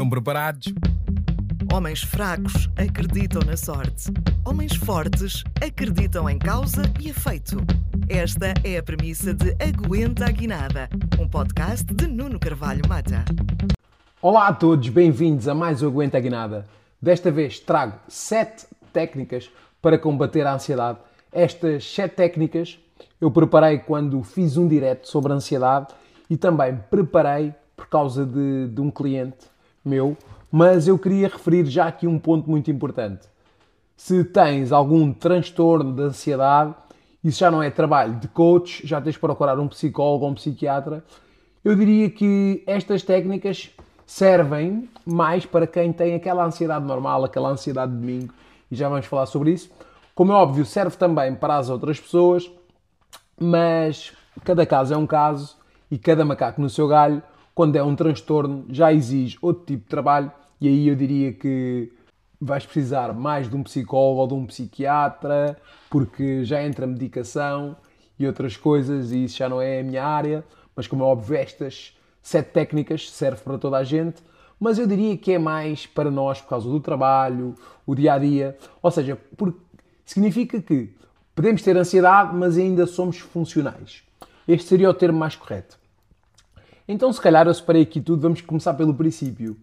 Estão preparados? Homens fracos acreditam na sorte. Homens fortes acreditam em causa e efeito. Esta é a premissa de Aguenta a Guinada, um podcast de Nuno Carvalho Mata. Olá a todos, bem-vindos a mais o Aguenta a Guinada. Desta vez trago sete técnicas para combater a ansiedade. Estas sete técnicas eu preparei quando fiz um direto sobre a ansiedade e também preparei por causa de, de um cliente meu, mas eu queria referir já aqui um ponto muito importante. Se tens algum transtorno de ansiedade, isso já não é trabalho de coach, já tens de procurar um psicólogo ou um psiquiatra. Eu diria que estas técnicas servem mais para quem tem aquela ansiedade normal, aquela ansiedade de domingo, e já vamos falar sobre isso. Como é óbvio, serve também para as outras pessoas, mas cada caso é um caso e cada macaco no seu galho quando é um transtorno, já exige outro tipo de trabalho e aí eu diria que vais precisar mais de um psicólogo ou de um psiquiatra, porque já entra medicação e outras coisas e isso já não é a minha área, mas como é óbvio, estas sete técnicas servem para toda a gente, mas eu diria que é mais para nós por causa do trabalho, o dia a dia, ou seja, porque significa que podemos ter ansiedade, mas ainda somos funcionais. Este seria o termo mais correto. Então, se calhar, eu separei aqui tudo. Vamos começar pelo princípio.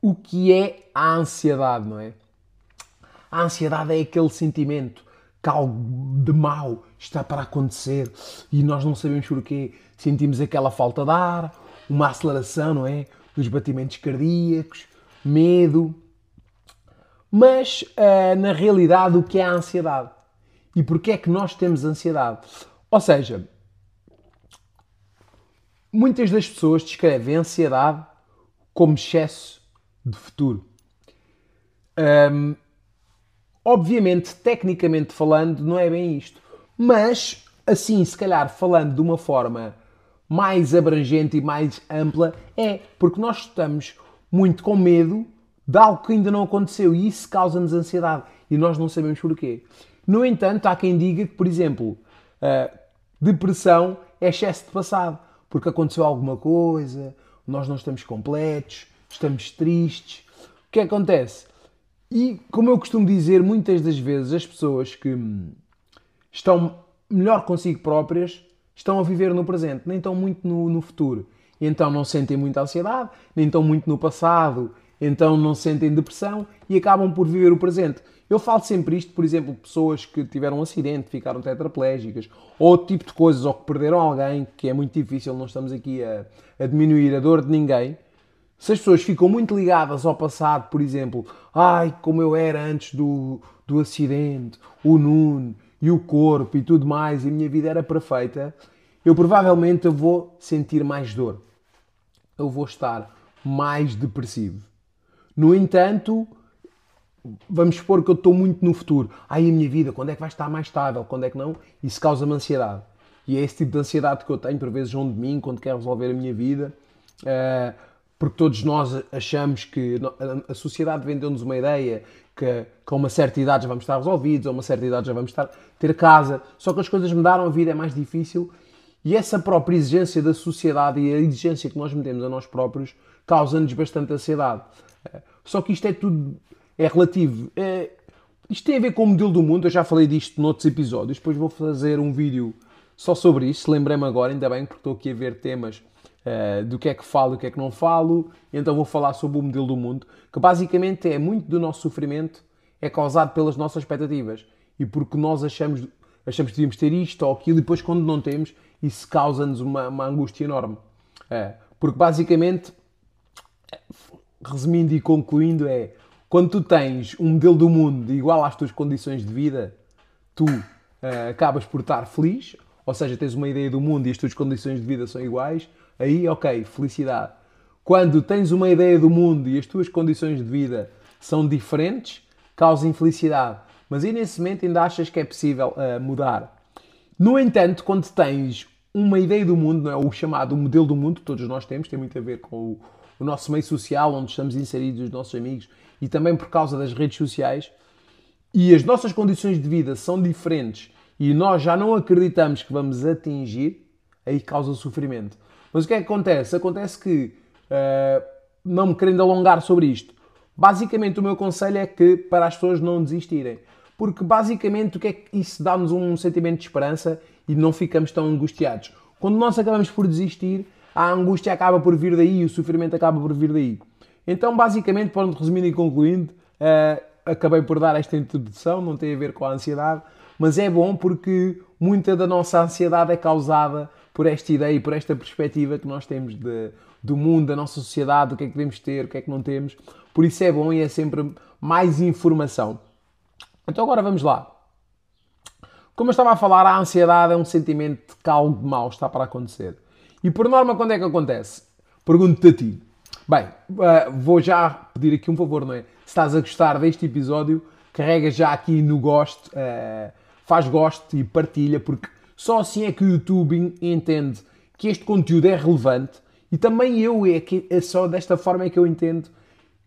O que é a ansiedade, não é? A ansiedade é aquele sentimento que algo de mal está para acontecer e nós não sabemos porquê. Sentimos aquela falta de ar, uma aceleração, não é? Dos batimentos cardíacos, medo. Mas, uh, na realidade, o que é a ansiedade? E porquê é que nós temos ansiedade? Ou seja, Muitas das pessoas descrevem a ansiedade como excesso de futuro. Um, obviamente, tecnicamente falando, não é bem isto. Mas, assim, se calhar falando de uma forma mais abrangente e mais ampla, é porque nós estamos muito com medo de algo que ainda não aconteceu e isso causa-nos ansiedade e nós não sabemos porquê. No entanto, há quem diga que, por exemplo, depressão é excesso de passado porque aconteceu alguma coisa, nós não estamos completos, estamos tristes. O que acontece? E, como eu costumo dizer, muitas das vezes as pessoas que estão melhor consigo próprias estão a viver no presente, nem estão muito no, no futuro. Então não sentem muita ansiedade, nem estão muito no passado, então não sentem depressão e acabam por viver o presente. Eu falo sempre isto, por exemplo, pessoas que tiveram um acidente, ficaram tetraplégicas, ou outro tipo de coisas, ou que perderam alguém, que é muito difícil, não estamos aqui a, a diminuir a dor de ninguém. Se as pessoas ficam muito ligadas ao passado, por exemplo, ai, como eu era antes do, do acidente, o Nuno e o corpo e tudo mais, e a minha vida era perfeita, eu provavelmente vou sentir mais dor. Eu vou estar mais depressivo. No entanto, vamos supor que eu estou muito no futuro. Ai, a minha vida, quando é que vai estar mais estável? Quando é que não? Isso causa-me ansiedade. E é esse tipo de ansiedade que eu tenho, por vezes, João de mim, quando quero resolver a minha vida. Uh, porque todos nós achamos que a sociedade vendeu-nos uma ideia que com uma certa idade já vamos estar resolvidos, a uma certa idade já vamos estar, ter casa. Só que as coisas mudaram, a vida é mais difícil. E essa própria exigência da sociedade e a exigência que nós metemos a nós próprios causa-nos bastante ansiedade. Uh, só que isto é tudo é relativo. É, isto tem a ver com o modelo do mundo, eu já falei disto noutros episódios, depois vou fazer um vídeo só sobre isso, lembrei-me agora, ainda bem, porque estou aqui a ver temas uh, do que é que falo e o que é que não falo, então vou falar sobre o modelo do mundo, que basicamente é muito do nosso sofrimento é causado pelas nossas expectativas e porque nós achamos, achamos que devíamos ter isto ou aquilo e depois quando não temos, isso causa-nos uma, uma, angústia enorme. É, porque basicamente, resumindo e concluindo, é quando tu tens um modelo do mundo igual às tuas condições de vida, tu uh, acabas por estar feliz, ou seja, tens uma ideia do mundo e as tuas condições de vida são iguais, aí, ok, felicidade. Quando tens uma ideia do mundo e as tuas condições de vida são diferentes, causa infelicidade. Mas aí nesse momento ainda achas que é possível uh, mudar. No entanto, quando tens uma ideia do mundo, não é? o chamado modelo do mundo, que todos nós temos, tem muito a ver com o, o nosso meio social, onde estamos inseridos, os nossos amigos, e também por causa das redes sociais, e as nossas condições de vida são diferentes e nós já não acreditamos que vamos atingir, aí causa sofrimento. Mas o que é que acontece? Acontece que uh, não me querendo alongar sobre isto, basicamente o meu conselho é que para as pessoas não desistirem. Porque basicamente o que é que isso dá-nos um sentimento de esperança e não ficamos tão angustiados. Quando nós acabamos por desistir, a angústia acaba por vir daí, o sofrimento acaba por vir daí. Então, basicamente, para resumir e concluindo, uh, acabei por dar esta introdução, não tem a ver com a ansiedade, mas é bom porque muita da nossa ansiedade é causada por esta ideia e por esta perspectiva que nós temos de, do mundo, da nossa sociedade, o que é que devemos ter, o que é que não temos. Por isso é bom e é sempre mais informação. Então agora vamos lá. Como eu estava a falar, a ansiedade é um sentimento de que algo de mal está para acontecer. E por norma, quando é que acontece? Pergunto-te a ti. Bem, uh, vou já pedir aqui um favor, não é? Se estás a gostar deste episódio, carrega já aqui no gosto, uh, faz gosto e partilha, porque só assim é que o YouTube entende que este conteúdo é relevante e também eu, é, que, é só desta forma é que eu entendo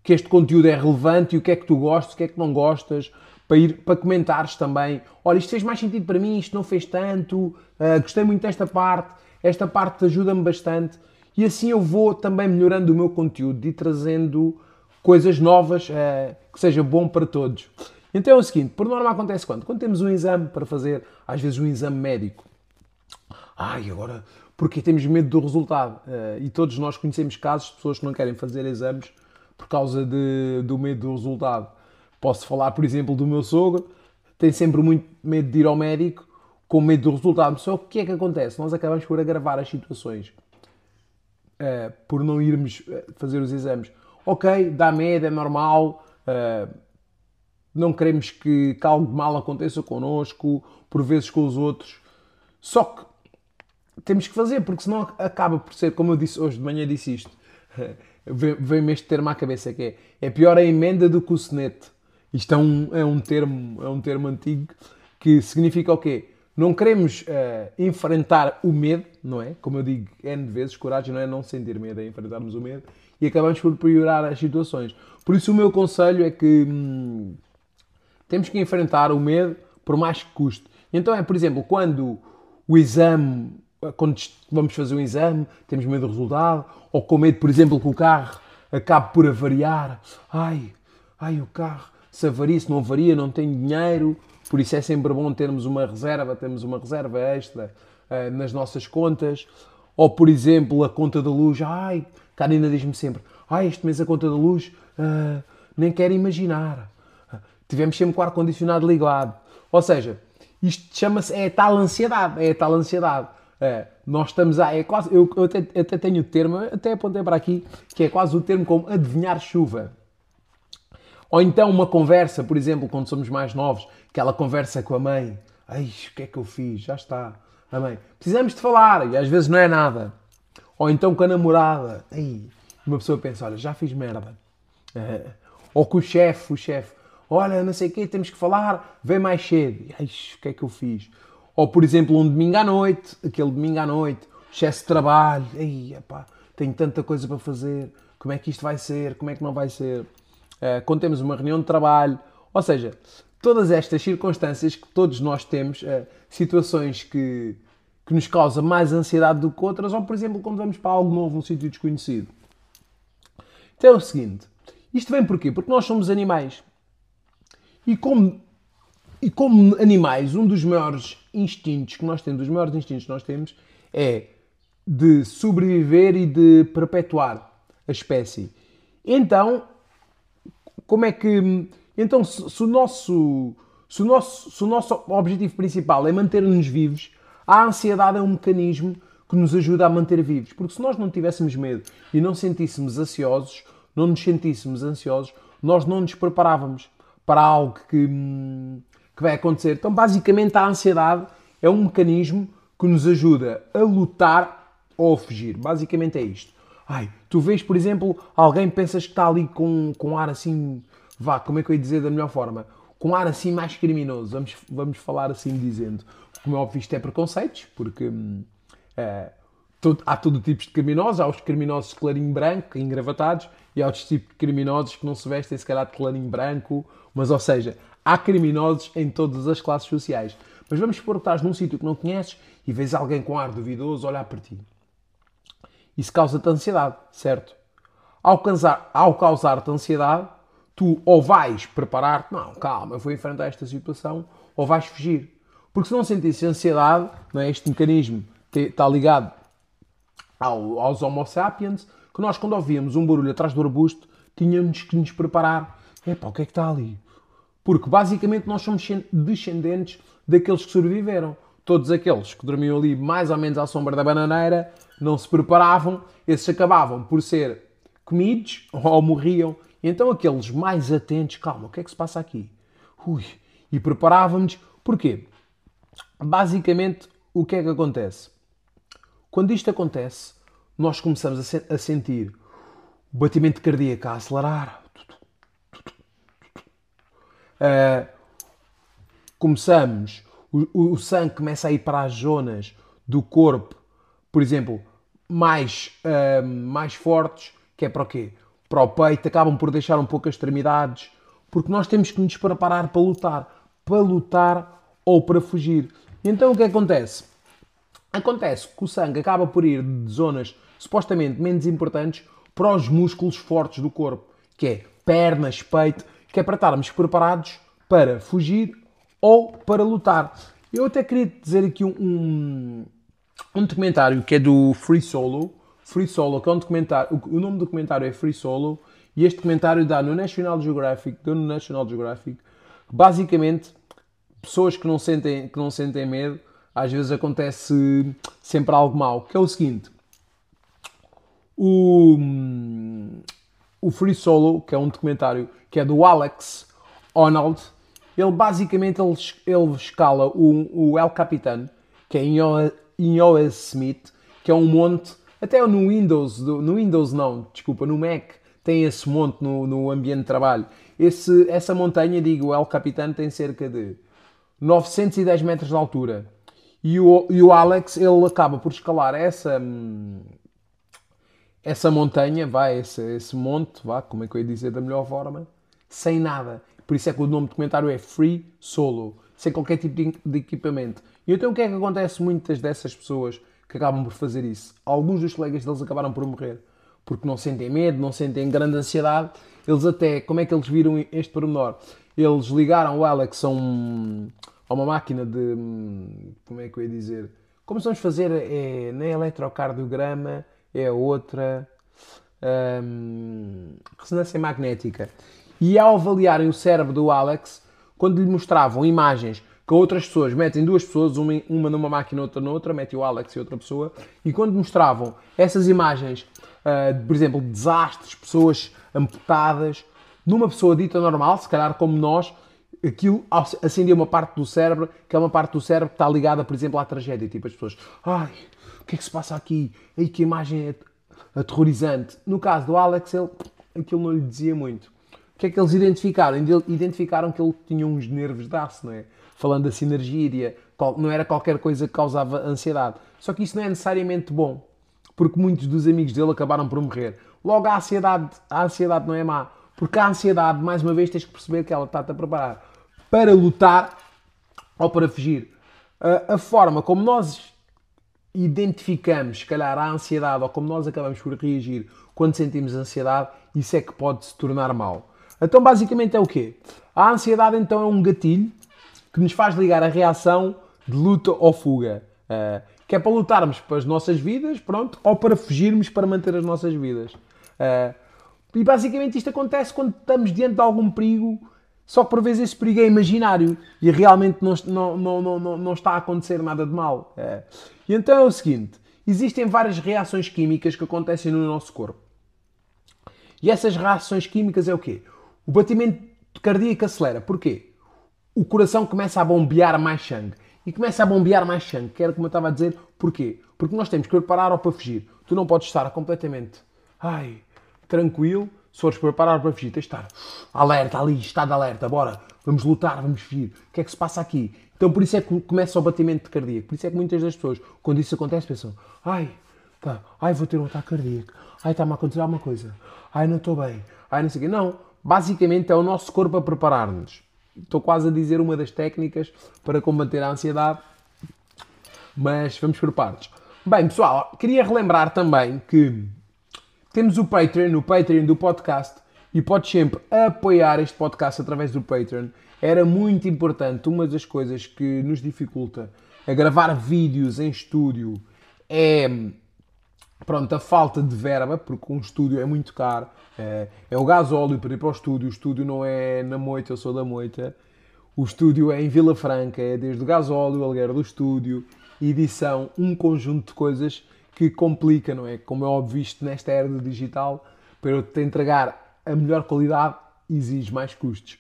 que este conteúdo é relevante e o que é que tu gostas, o que é que não gostas, para, ir, para comentares também. Olha, isto fez mais sentido para mim, isto não fez tanto, uh, gostei muito desta parte, esta parte ajuda-me bastante. E assim eu vou também melhorando o meu conteúdo e trazendo coisas novas uh, que seja bom para todos. Então é o seguinte, por norma acontece quando? Quando temos um exame para fazer, às vezes um exame médico. Ai, agora, porque temos medo do resultado. Uh, e todos nós conhecemos casos de pessoas que não querem fazer exames por causa de, do medo do resultado. Posso falar, por exemplo, do meu sogro, tem sempre muito medo de ir ao médico, com medo do resultado. Só o que é que acontece? Nós acabamos por agravar as situações uh, por não irmos eh, fazer os exames. Ok, dá medo, é normal, uh, não queremos que, que algo de mal aconteça connosco, por vezes com os outros. Só que temos que fazer, porque senão acaba por ser, como eu disse hoje de manhã, disse isto. Vem-me este termo à cabeça que é, é pior a emenda do que o senete. Isto é um, é um, termo, é um termo antigo que significa o quê? Não queremos uh, enfrentar o medo, não é? Como eu digo N vezes, coragem não é não sentir medo, é enfrentarmos o medo e acabamos por piorar as situações. Por isso, o meu conselho é que hum, temos que enfrentar o medo por mais que custe. Então, é por exemplo, quando o exame, quando vamos fazer um exame, temos medo do resultado, ou com medo, por exemplo, que o carro acabe por avariar. Ai, ai, o carro, se avaria, se não avaria, não tenho dinheiro, por isso é sempre bom termos uma reserva, termos uma reserva extra uh, nas nossas contas. Ou, por exemplo, a conta da luz. Ai, Karina diz-me sempre: Ai, este mês a conta da luz uh, nem quero imaginar. Tivemos sempre com o ar-condicionado ligado. Ou seja, isto chama-se é tal ansiedade. É tal ansiedade. Uh, nós estamos a. É quase, eu, eu até, até, tenho o termo, até apontei para aqui, que é quase o termo como adivinhar chuva. Ou então uma conversa, por exemplo, quando somos mais novos, aquela conversa com a mãe. Ai, o que é que eu fiz? Já está. A mãe, precisamos de falar, e às vezes não é nada. Ou então com a namorada. Ai, uma pessoa pensa, olha, já fiz merda. Ou com o chefe, o chefe. Olha, não sei o quê, temos que falar, vem mais cedo. Ai, o que é que eu fiz? Ou, por exemplo, um domingo à noite, aquele domingo à noite, excesso de trabalho. Ai, epá, tenho tanta coisa para fazer. Como é que isto vai ser? Como é que não vai ser? Uh, quando temos uma reunião de trabalho. Ou seja, todas estas circunstâncias que todos nós temos, uh, situações que, que nos causam mais ansiedade do que outras, ou por exemplo, quando vamos para algo novo, um sítio desconhecido. Então é o seguinte: isto vem porquê? Porque nós somos animais. E como, e como animais, um dos maiores instintos que nós temos, dos maiores instintos que nós temos, é de sobreviver e de perpetuar a espécie. Então, como é que então, se, se, o nosso, se, o nosso, se o nosso objetivo principal é manter-nos vivos, a ansiedade é um mecanismo que nos ajuda a manter vivos. Porque se nós não tivéssemos medo e não sentíssemos ansiosos, não nos sentíssemos ansiosos, nós não nos preparávamos para algo que, que vai acontecer. Então, basicamente, a ansiedade é um mecanismo que nos ajuda a lutar ou a fugir. Basicamente é isto. Ai, tu vês, por exemplo, alguém pensas que está ali com, com ar assim vá, como é que eu ia dizer da melhor forma? Com ar assim mais criminoso, vamos, vamos falar assim dizendo. Como é óbvio, isto é preconceitos, porque é, todo, há todo tipo de criminosos. Há os criminosos de clarinho branco, engravatados, e há outros tipos de criminosos que não se vestem, se calhar, de clarinho branco. Mas, ou seja, há criminosos em todas as classes sociais. Mas vamos supor que estás num sítio que não conheces e vês alguém com ar duvidoso olhar para ti. Isso causa-te ansiedade, certo? Ao, causar, ao causar-te ansiedade, tu ou vais preparar-te, não, calma, eu vou enfrentar esta situação, ou vais fugir. Porque se não sentisse ansiedade, não é? este mecanismo está ligado ao, aos Homo sapiens, que nós quando ouvíamos um barulho atrás do arbusto, tínhamos que nos preparar. Epá, o que é que está ali? Porque basicamente nós somos descendentes daqueles que sobreviveram. Todos aqueles que dormiam ali mais ou menos à sombra da bananeira, não se preparavam, esses acabavam por ser comidos ou morriam. E então aqueles mais atentos, calma, o que é que se passa aqui? Ui, e preparávamos, porquê? Basicamente, o que é que acontece? Quando isto acontece, nós começamos a, se a sentir o batimento cardíaco a acelerar. Uh, começamos, o, o, sangue começa a ir para as zonas do corpo, por exemplo, mais, uh, mais fortes, que é para o quê? Para o peito, acabam por deixar um pouco as extremidades, porque nós temos que nos preparar para lutar, para lutar ou para fugir. Então o que acontece? Acontece que o sangue acaba por ir de zonas supostamente menos importantes para os músculos fortes do corpo, que é pernas, peito, que é para estarmos preparados para fugir ou para lutar. Eu até queria dizer aqui um, um, um documentário que é do Free Solo, Free Solo, que é um documentário, o, o nome do documentário é Free Solo, e este documentário dá no National Geographic, deu no National Geographic, basicamente pessoas que não sentem, que não sentem medo às vezes acontece sempre algo mau, que é o seguinte. O, o Free Solo, que é um documentário que é do Alex Honnold, ele basicamente ele, ele escala o, o El Capitan, que é O.S. Smith, que é um monte, até no Windows, no Windows não, desculpa, no Mac tem esse monte no, no ambiente de trabalho. Esse, essa montanha, digo, o El Capitan tem cerca de 910 metros de altura e o, e o Alex, ele acaba por escalar essa, essa montanha, vai, esse, esse monte, vá, como é que eu ia dizer da melhor forma, sem nada. Por isso é que o nome do documentário é Free Solo, sem qualquer tipo de, equipamento. E então o que é que acontece muitas dessas pessoas que acabam por fazer isso? Alguns dos colegas deles acabaram por morrer porque não sentem medo, não sentem grande ansiedade. Eles até, como é que eles viram este pormenor? Eles ligaram o Alex a um, a uma máquina de. Como é que eu ia dizer? Como vamos fazer é, na eletrocardiograma, é outra. Hum, ressonância magnética. E ao avaliarem o cérebro do Alex, quando lhe mostravam imagens que outras pessoas metem duas pessoas, uma, uma numa máquina, outra noutra, mete o Alex e outra pessoa, e quando mostravam essas imagens, uh, por exemplo, desastres, pessoas amputadas, numa pessoa dita normal, se calhar como nós, aquilo acendia uma parte do cérebro, que é uma parte do cérebro que está ligada, por exemplo, à tragédia. Tipo, as pessoas, ai, o que é que se passa aqui? Ai, que imagem é aterrorizante. No caso do Alex, ele, aquilo não lhe dizia muito. Que é que eles identificaram? Identificaram que ele tinha uns nervos de aço, não é? Falando da sinergia, não era qualquer coisa que causava ansiedade. Só que isso não é necessariamente bom, porque muitos dos amigos dele acabaram por morrer. Logo, a ansiedade, a ansiedade não é má, porque a ansiedade, mais uma vez, tens que perceber que ela está-te a preparar para lutar ou para fugir. A forma como nós identificamos, se calhar, a ansiedade ou como nós acabamos por reagir quando sentimos ansiedade, isso é que pode se tornar mal. Então, basicamente, é o quê? A ansiedade, então, é um gatilho que nos faz ligar a reação de luta ou fuga. Uh, que é para lutarmos para as nossas vidas, pronto, ou para fugirmos para manter as nossas vidas. Uh, e basicamente isto acontece quando estamos diante de algum perigo só que por vezes esse perigo é imaginário e realmente não, não, não, não, não está a acontecer nada de mal. É. E então é o seguinte: existem várias reações químicas que acontecem no nosso corpo. E essas reações químicas é o quê? O batimento cardíaco acelera. Porquê? O coração começa a bombear mais sangue. E começa a bombear mais sangue, que era como eu estava a dizer. Porquê? Porque nós temos que preparar ou para fugir. Tu não podes estar completamente ai, tranquilo se fores preparar para fugir, tens de estar alerta ali, estado alerta, bora, vamos lutar, vamos fugir. O que é que se passa aqui? Então por isso é que começa o batimento cardíaco. Por isso é que muitas das pessoas, quando isso acontece, pensam, ai, tá, ai, vou ter um ataque cardíaco, ai, está-me a acontecer alguma coisa, ai, não estou bem, ai, não sei o quê. Não, basicamente é o nosso corpo a preparar-nos. Estou quase a dizer uma das técnicas para combater a ansiedade, mas vamos por partes. Bem, pessoal, queria relembrar também que temos o Patreon, o Patreon do podcast, e podes sempre apoiar este podcast através do Patreon. Era muito importante. Uma das coisas que nos dificulta a gravar vídeos em estúdio é pronto, a falta de verba, porque um estúdio é muito caro. É, é o gasóleo para ir para o estúdio. O estúdio não é na Moita, eu sou da Moita. O estúdio é em Vila Franca, é desde o gasóleo, aluguer do estúdio, edição, um conjunto de coisas que complica, não é? Como é óbvio, isto nesta era do digital, para eu te entregar a melhor qualidade, exige mais custos.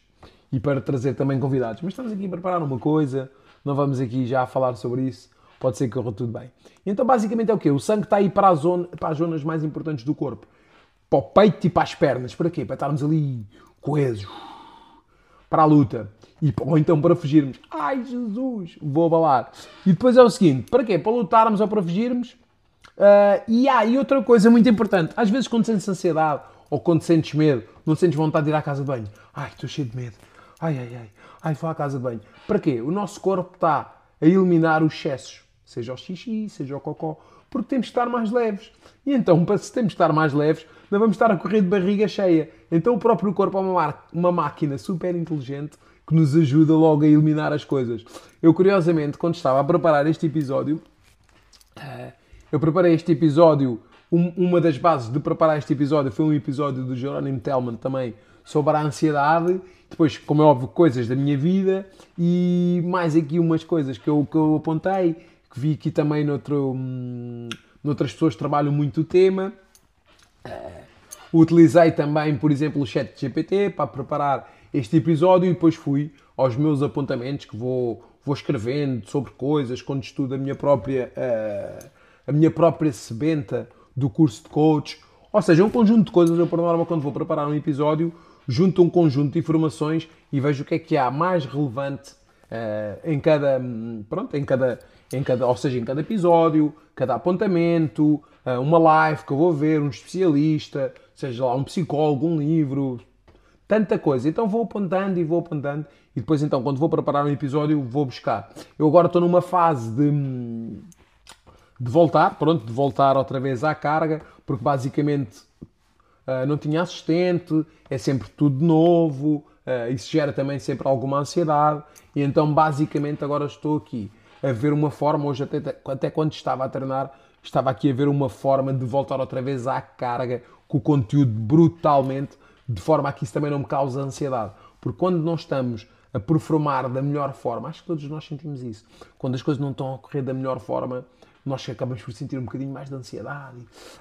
E para trazer também convidados. Mas estamos aqui a preparar uma coisa, não vamos aqui já falar sobre isso, pode ser que corra tudo bem. Então, basicamente é o quê? O sangue está aí para, a zona, para as zonas mais importantes do corpo. Para o peito e para as pernas. Para quê? Para estarmos ali coesos. Para a luta. E, ou então para fugirmos. Ai, Jesus! Vou abalar. E depois é o seguinte. Para quê? Para lutarmos ou para fugirmos. Uh, e há ah, e outra coisa muito importante. Às vezes quando sentes ansiedade ou quando sentes medo, não sentes vontade de ir à casa de banho. Ai, estou cheio de medo. Ai, ai, ai. Ai, vou à casa de banho. Para quê? O nosso corpo está a eliminar os excessos seja o xixi, seja o cocó, porque temos de estar mais leves. E então, se temos de estar mais leves, não vamos estar a correr de barriga cheia. Então, o próprio corpo é uma, uma máquina super inteligente que nos ajuda logo a eliminar as coisas. Eu, curiosamente, quando estava a preparar este episódio, eh, eu preparei este episódio. uma das bases de preparar este episódio foi um episódio do Jerónimo Tellman também sobre a ansiedade. Depois, como é óbvio, coisas da minha vida e mais aqui umas coisas que eu, que eu apontei que vi aqui também noutro, hum, noutras pessoas que trabalham muito o tema. Uh, utilizei também, por exemplo, o chat GPT para preparar este episódio e depois fui aos meus apontamentos que vou, vou escrevendo sobre coisas, quando estudo a minha própria, uh, a minha própria sebenta do curso de coach. Ou seja, um conjunto de coisas, eu por norma, quando vou preparar um episódio, junto um conjunto de informações e vejo o que é que há mais relevante uh, em cada, hum, pronto, em cada, em cada, ou seja, em cada episódio, cada apontamento, eh, uma live que eu vou ver, um especialista, seja lá um psicólogo, um livro, tanta coisa. Então vou apontando e vou apontando e depois então quando vou preparar um episódio vou buscar. Eu agora estou numa fase de, de voltar, pronto, de voltar outra vez à carga, porque basicamente uh, não tinha assistente, é sempre tudo novo, uh, isso gera também sempre alguma ansiedade e então basicamente agora estou aqui a ver uma forma, hoje até, até quando estava a treinar, estava aqui a ver uma forma de voltar outra vez à carga com o conteúdo brutalmente, de forma a que isso também não me cause ansiedade. Porque quando não estamos a performar da melhor forma, acho que todos nós sentimos isso. Quando as coisas não estão a correr da melhor forma, nós acabamos por sentir um bocadinho mais de ansiedade.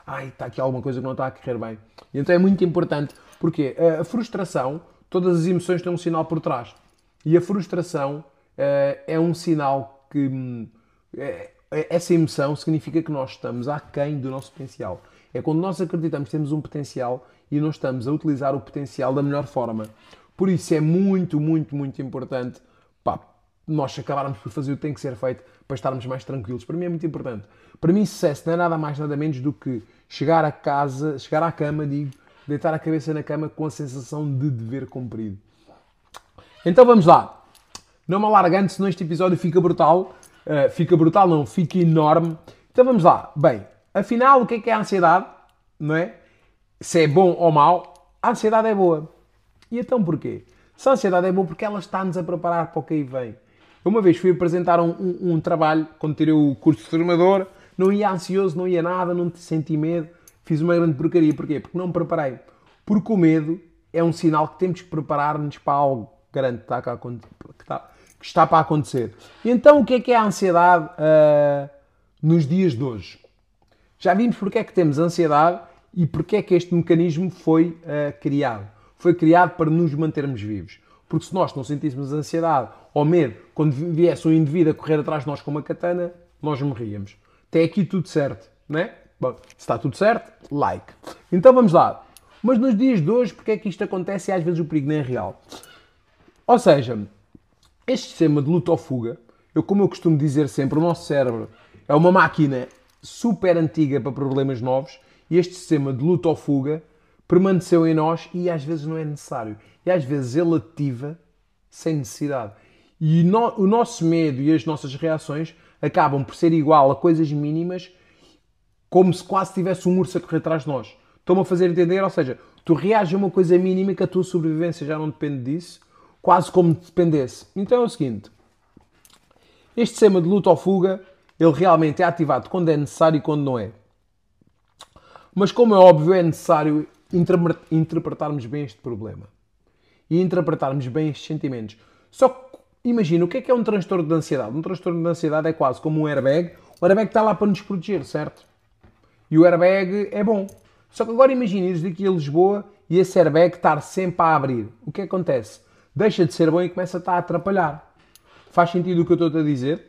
Ai, está aqui alguma coisa que não está a correr bem. E então é muito importante, porque a frustração, todas as emoções têm um sinal por trás. E a frustração uh, é um sinal que hum, é, é, essa emoção significa que nós estamos aquém do nosso potencial. É quando nós acreditamos que temos um potencial e não estamos a utilizar o potencial da melhor forma. Por isso é muito, muito, muito importante pá, nós acabarmos por fazer o que tem que ser feito para estarmos mais tranquilos. Para mim é muito importante. Para mim, sucesso não é nada mais, nada menos do que chegar a casa, chegar à cama, digo, deitar a cabeça na cama com a sensação de dever cumprido. Então vamos lá. Não me alargando, senão este episódio fica brutal. Uh, fica brutal, não, fica enorme. Então vamos lá. Bem, afinal, o que é que é a ansiedade? Não é? Se é bom ou mau, a ansiedade é boa. E então porquê? Se a ansiedade é boa, porque ela está-nos a preparar para o que aí vem. Uma vez fui apresentar um, um, um trabalho, quando tirei o curso de formador, não ia ansioso, não ia nada, não senti medo. Fiz uma grande porcaria. Porquê? Porque não me preparei. Porque o medo é um sinal que temos que preparar-nos para algo grande que está, cá, que está, que está para acontecer. Então, o que é que é a ansiedade uh, nos dias de hoje? Já vimos porque é que temos ansiedade e porque é que este mecanismo foi uh, criado. Foi criado para nos mantermos vivos. Porque se nós não sentíssemos ansiedade ou medo quando viesse um indivíduo a correr atrás de nós com uma katana, nós morríamos. Até aqui tudo certo, não é? Bom, se está tudo certo, like. Então vamos lá. Mas nos dias de hoje, porque é que isto acontece e às vezes o perigo nem é real? Ou seja, este sistema de luta ou fuga, eu como eu costumo dizer sempre, o nosso cérebro é uma máquina super antiga para problemas novos e este sistema de luta ou fuga permaneceu em nós e às vezes não é necessário. E às vezes ele ativa sem necessidade. E no, o nosso medo e as nossas reações acabam por ser igual a coisas mínimas, como se quase tivesse um urso a correr atrás de nós. Estou-me a fazer entender? Ou seja, tu reages a uma coisa mínima que a tua sobrevivência já não depende disso, quase como dependesse. Então é o seguinte: este sistema de luta ou fuga, ele realmente é ativado quando é necessário e quando não é. Mas como é óbvio, é necessário interpretarmos bem este problema e interpretarmos bem estes sentimentos. Só que imagina, o que é que é um transtorno de ansiedade? Um transtorno de ansiedade é quase como um airbag. O airbag está lá para nos proteger, certo? E o airbag é bom. Só que agora imagina ires daqui a Lisboa e esse airbag estar sempre a abrir. O que acontece? Deixa de ser bom e começa a estar a atrapalhar. Faz sentido o que eu estou a dizer?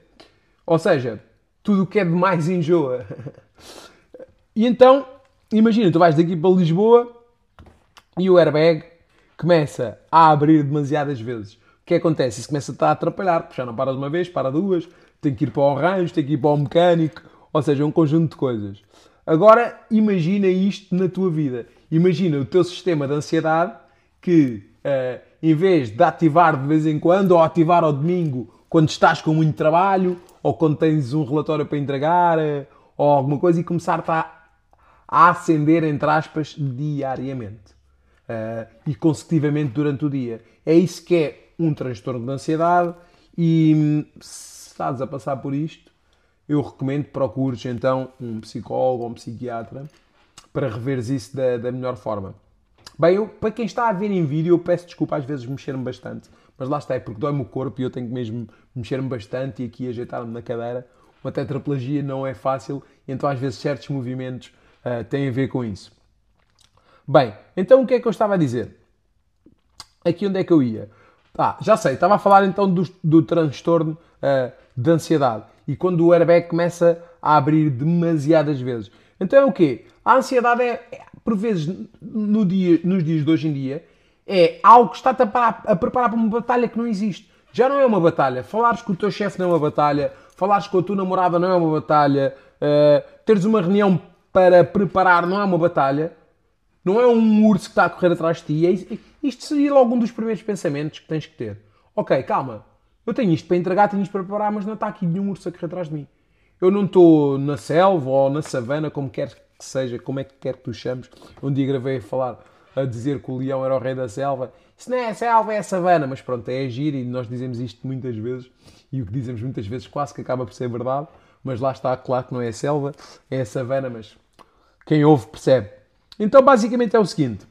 Ou seja, tudo o que é demais enjoa. e então, imagina, tu vais daqui para Lisboa e o airbag começa a abrir demasiadas vezes. O que acontece? Isso começa a atrapalhar, porque já não para de uma vez, para duas, tem que ir para o arranjo, tem que ir para o mecânico, ou seja, um conjunto de coisas. Agora, imagina isto na tua vida. Imagina o teu sistema de ansiedade que, uh, em vez de ativar de vez em quando, ou ativar ao domingo, quando estás com muito trabalho, ou quando tens um relatório para entregar, uh, ou alguma coisa, e começar-te a, a acender, entre aspas, diariamente uh, e consecutivamente durante o dia. É isso que é um transtorno de ansiedade e hum, se estás a passar por isto, eu recomendo que procures então um psicólogo ou um psiquiatra para reveres isso da, da melhor forma. Bem, eu, para quem está a ver em vídeo, eu peço desculpa às vezes mexer-me bastante, mas lá está, é porque dói-me o corpo e eu tenho que mesmo mexer-me bastante e aqui ajeitar-me na cadeira. Uma tetraplegia não é fácil, então às vezes certos movimentos uh, têm a ver com isso. Bem, então o que é que eu estava a dizer? Aqui onde é que eu ia? Ah, já sei, estava a falar então do, do transtorno uh, de ansiedade e quando o airbag começa a abrir demasiadas vezes. Então é o quê? A ansiedade é, por vezes, no dia, nos dias de hoje em dia, é algo que está-te a, a, preparar para uma batalha que não existe. Já não é uma batalha. Falares com o teu chefe não é uma batalha. Falares com a tua namorada não é uma batalha. Uh, teres uma reunião para preparar não é uma batalha. Não é um urso que está a correr atrás de ti. É isto seria logo um dos primeiros pensamentos que tens que ter. Ok, calma. Eu tenho isto para entregar, tenho isto para preparar, mas não está aqui nenhum urso a correr atrás de mim. Eu não estou na selva ou na savana, como quer que seja, como é que quer que tu chames. Um dia gravei a falar, a dizer que o leão era o rei da selva. Isso não é selva, é savana. Mas pronto, é agir e nós dizemos isto muitas vezes. E o que dizemos muitas vezes quase que acaba por ser verdade. Mas lá está, claro que não é selva, é savana, mas quem ouve percebe. Então, basicamente é o seguinte: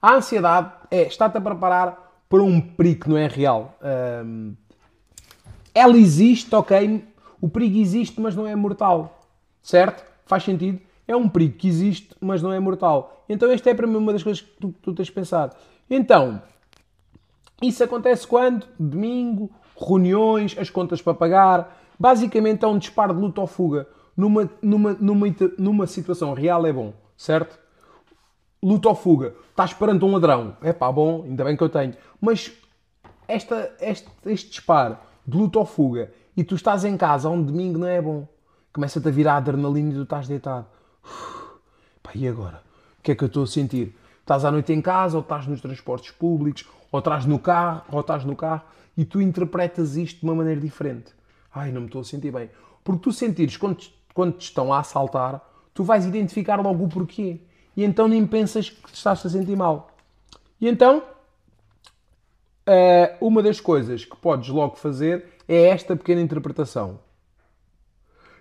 a ansiedade é está-te a preparar para um perigo que não é real. Um, ela existe, ok, o perigo existe, mas não é mortal, certo? Faz sentido? É um perigo que existe, mas não é mortal. Então, esta é para mim uma das coisas que tu, tu tens de pensar. Então, isso acontece quando? Domingo, reuniões, as contas para pagar. Basicamente é um disparo de luta ou fuga. Numa, numa, numa, numa situação real é bom certo? Luta ou fuga. Estás perante um ladrão. É pá, bom, ainda bem que eu tenho. Mas esta, este, este disparo de luta ou fuga e tu estás em casa um domingo não é bom. Começa-te a virar a adrenalina e tu estás deitado. Pá, e agora? O que é que eu estou a sentir? Estás à noite em casa, ou estás nos transportes públicos, ou estás no carro, ou estás no carro, e tu interpretas isto de uma maneira diferente. Ai, não me estou a sentir bem. Porque tu sentires quando, quando te estão a assaltar, tu vais identificar logo o porquê. E então nem pensas que te estás a sentir mal. E então, eh, uma das coisas que podes logo fazer é esta pequena interpretação.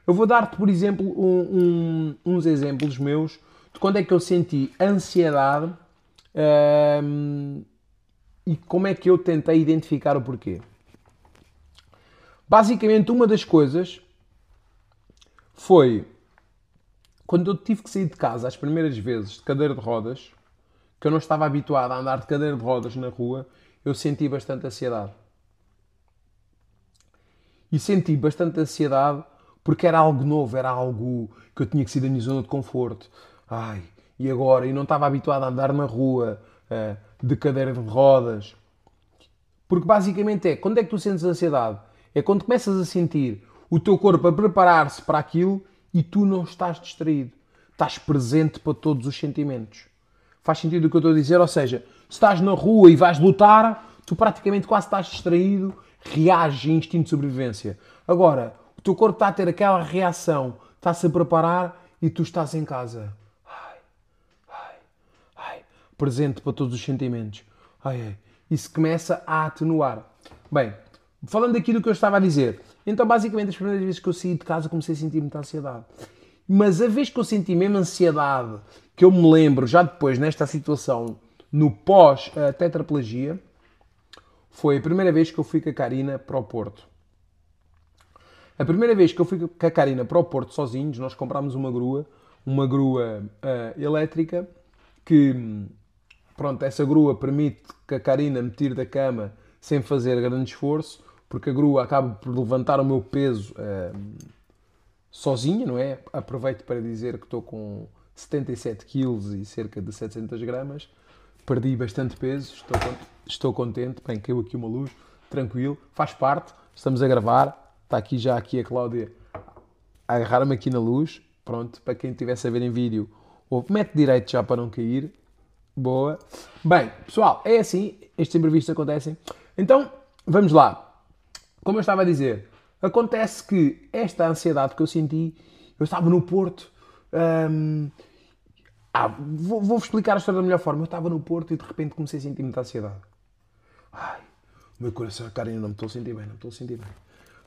Eu vou dar-te, por exemplo, um, um, uns exemplos meus de quando é que eu senti ansiedade ehm, e como é que eu tentei identificar o porquê. Basicamente, uma das coisas foi quando eu tive que sair de casa as primeiras vezes de cadeira de rodas, que eu não estava habituado a andar de cadeira de rodas na rua, eu senti bastante ansiedade. E senti bastante ansiedade porque era algo novo, era algo que eu tinha que sair da minha zona de conforto. Ai, e agora? E não estava habituado a andar na rua uh, de cadeira de rodas. Porque basicamente é, quando é que tu sentes ansiedade? É quando começas a sentir o teu corpo a preparar-se para aquilo e tu não estás distraído. Estás presente para todos os sentimentos. Faz sentido o que eu estou a dizer? Ou seja, se estás na rua e vais lutar, tu praticamente quase estás distraído, reages em instinto de sobrevivência. Agora, teu corpo está a ter aquela reação, está-se a preparar e tu estás em casa. Ai, presente para todos os sentimentos. Ai, ai. Isso começa a atenuar. Bem, falando aqui do que eu estava a dizer, então basicamente as primeiras vezes que eu saí de casa comecei a sentir muita ansiedade. Mas a vez que eu senti mesmo ansiedade, que eu me lembro já depois nesta situação, no pós-tetraplegia, foi a primeira vez que eu fui com a Karina para o Porto. A primeira vez que eu fui com a Karina para o Porto sozinhos, nós comprámos uma grua, uma grua uh, elétrica, que, pronto, essa grua permite que a Karina me tire da cama sem fazer grande esforço, porque a grua acaba por levantar o meu peso uh, sozinha, não é? Aproveito para dizer que estou com 77 kg e cerca de 700 gramas. Perdi bastante peso, estou, estou contente. Bem, caiu aqui uma luz, tranquilo, faz parte. Estamos a gravar, está aqui já aqui a Cláudia a agarrar-me aqui na luz. Pronto, para quem estivesse a ver em vídeo, mete direito já para não cair. Boa. Bem, pessoal, é assim, estes imprevistos acontecem. Então, vamos lá. Como eu estava a dizer, acontece que esta ansiedade que eu senti, eu estava no Porto. Hum, ah, vou-vos vou explicar a história da melhor forma. Eu estava no Porto e de repente comecei a sentir muita ansiedade. Ai, meu coração, cara, ainda não me estou a sentir bem, não me estou a sentir bem.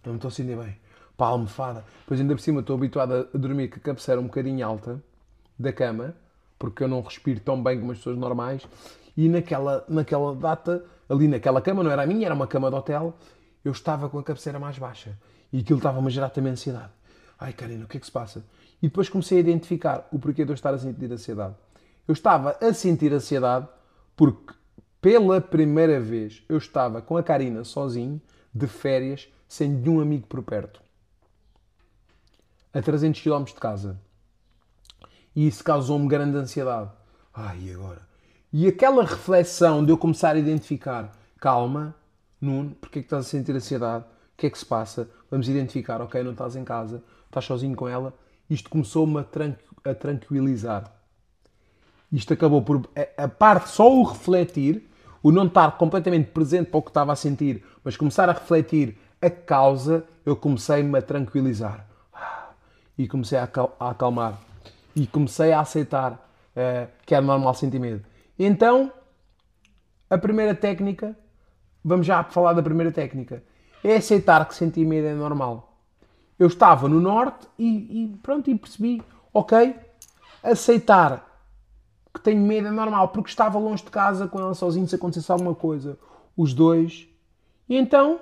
Não me estou a sentir bem. Pá, almofada. Depois ainda por cima estou habituado a dormir com a cabeceira um bocadinho alta da cama, porque eu não respiro tão bem como as pessoas normais. E naquela, naquela data, ali naquela cama, não era a minha, era uma cama de hotel, eu estava com a cabeceira mais baixa. E aquilo estava-me a gerar também ansiedade. Ai, Karina, o que é que se passa? E depois comecei a identificar o porquê de eu estar a sentir ansiedade. Eu estava a sentir ansiedade porque, pela primeira vez, eu estava com a Karina sozinho, de férias, sem nenhum amigo por perto. A 300 km de casa. E isso causou-me grande ansiedade. Ai, e agora? E aquela reflexão de eu começar a identificar, calma, Nuno, porque é que estás a sentir ansiedade? O que é que se passa? Vamos identificar, ok, não estás em casa, estás sozinho com ela. Isto começou-me a, tranqu a tranquilizar. Isto acabou por. A parte, só o refletir, o não estar completamente presente para o que estava a sentir, mas começar a refletir a causa, eu comecei-me a tranquilizar. E comecei a acalmar. E comecei a aceitar uh, que é normal sentir medo. Então, a primeira técnica, vamos já falar da primeira técnica, é aceitar que sentir medo é normal. Eu estava no norte e, e pronto, e percebi, ok, aceitar que tenho medo é normal, porque estava longe de casa com ela sozinho, se acontecesse alguma coisa, os dois. E então,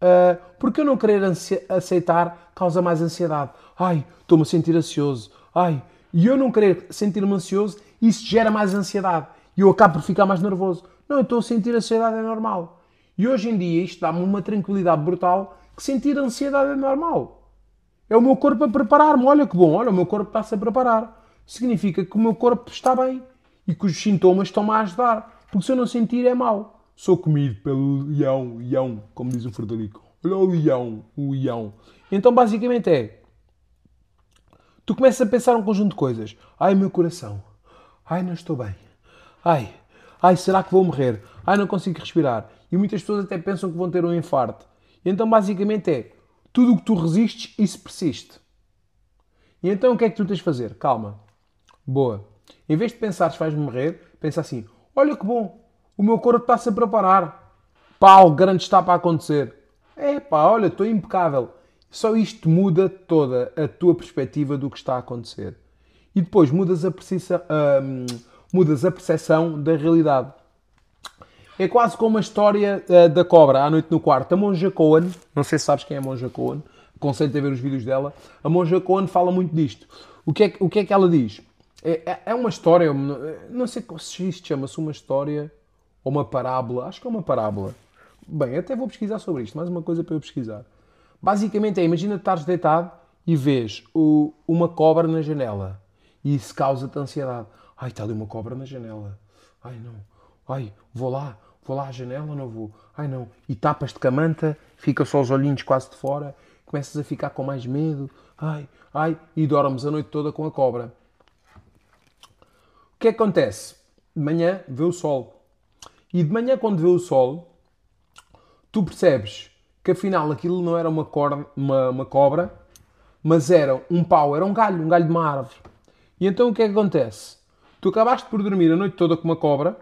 uh, porque eu não querer aceitar causa mais ansiedade. Ai, estou-me a sentir ansioso. Ai, e eu não querer sentir-me ansioso, isso gera mais ansiedade e eu acabo por ficar mais nervoso. Não, eu estou a sentir ansiedade é normal. E hoje em dia isto dá-me uma tranquilidade brutal que sentir ansiedade é normal. É o meu corpo a preparar-me. Olha que bom, olha, o meu corpo está-se a preparar. Significa que o meu corpo está bem e que os sintomas estão-me a ajudar. Porque se eu não sentir é mau. Sou comido pelo leão, leão, como diz o Frederico. Olha o leão, o leão. Então basicamente é. Tu começas a pensar um conjunto de coisas. Ai, meu coração. Ai, não estou bem. Ai, ai, será que vou morrer? Ai, não consigo respirar. E muitas pessoas até pensam que vão ter um infarto. Então, basicamente, é tudo o que tu resistes, isso persiste. E então, o que é que tu tens de fazer? Calma. Boa. Em vez de pensares que vais morrer, pensa assim: olha que bom, o meu corpo está-se a preparar. Algo grande está para acontecer. É pá, olha, estou impecável. Só isto muda toda a tua perspectiva do que está a acontecer. E depois mudas a precisão. Hum, mudas a percepção da realidade. É quase como a história uh, da cobra à noite no quarto. A Monja Cohen, não sei se sabes quem é a Monja Cohen, aconselho a ver os vídeos dela. A Monja Cohen fala muito disto. O que é, o que, é que ela diz? É, é, é uma história, não sei se isto chama-se uma história ou uma parábola. Acho que é uma parábola. Bem, até vou pesquisar sobre isto, mais uma coisa para eu pesquisar. Basicamente é, imagina estares deitado e vês o, uma cobra na janela e isso causa-te ansiedade. Ai, está ali uma cobra na janela. Ai, não. Ai, vou lá. Vou lá à janela, não vou. Ai, não. E tapas-te com a manta, fica só os olhinhos quase de fora, começas a ficar com mais medo. Ai, ai, e dormes a noite toda com a cobra. O que é que acontece? De manhã vê o sol. E de manhã, quando vê o sol, tu percebes que afinal aquilo não era uma, cor, uma, uma cobra, mas era um pau, era um galho, um galho de uma árvore. E então o que é que acontece? Tu acabaste por dormir a noite toda com uma cobra,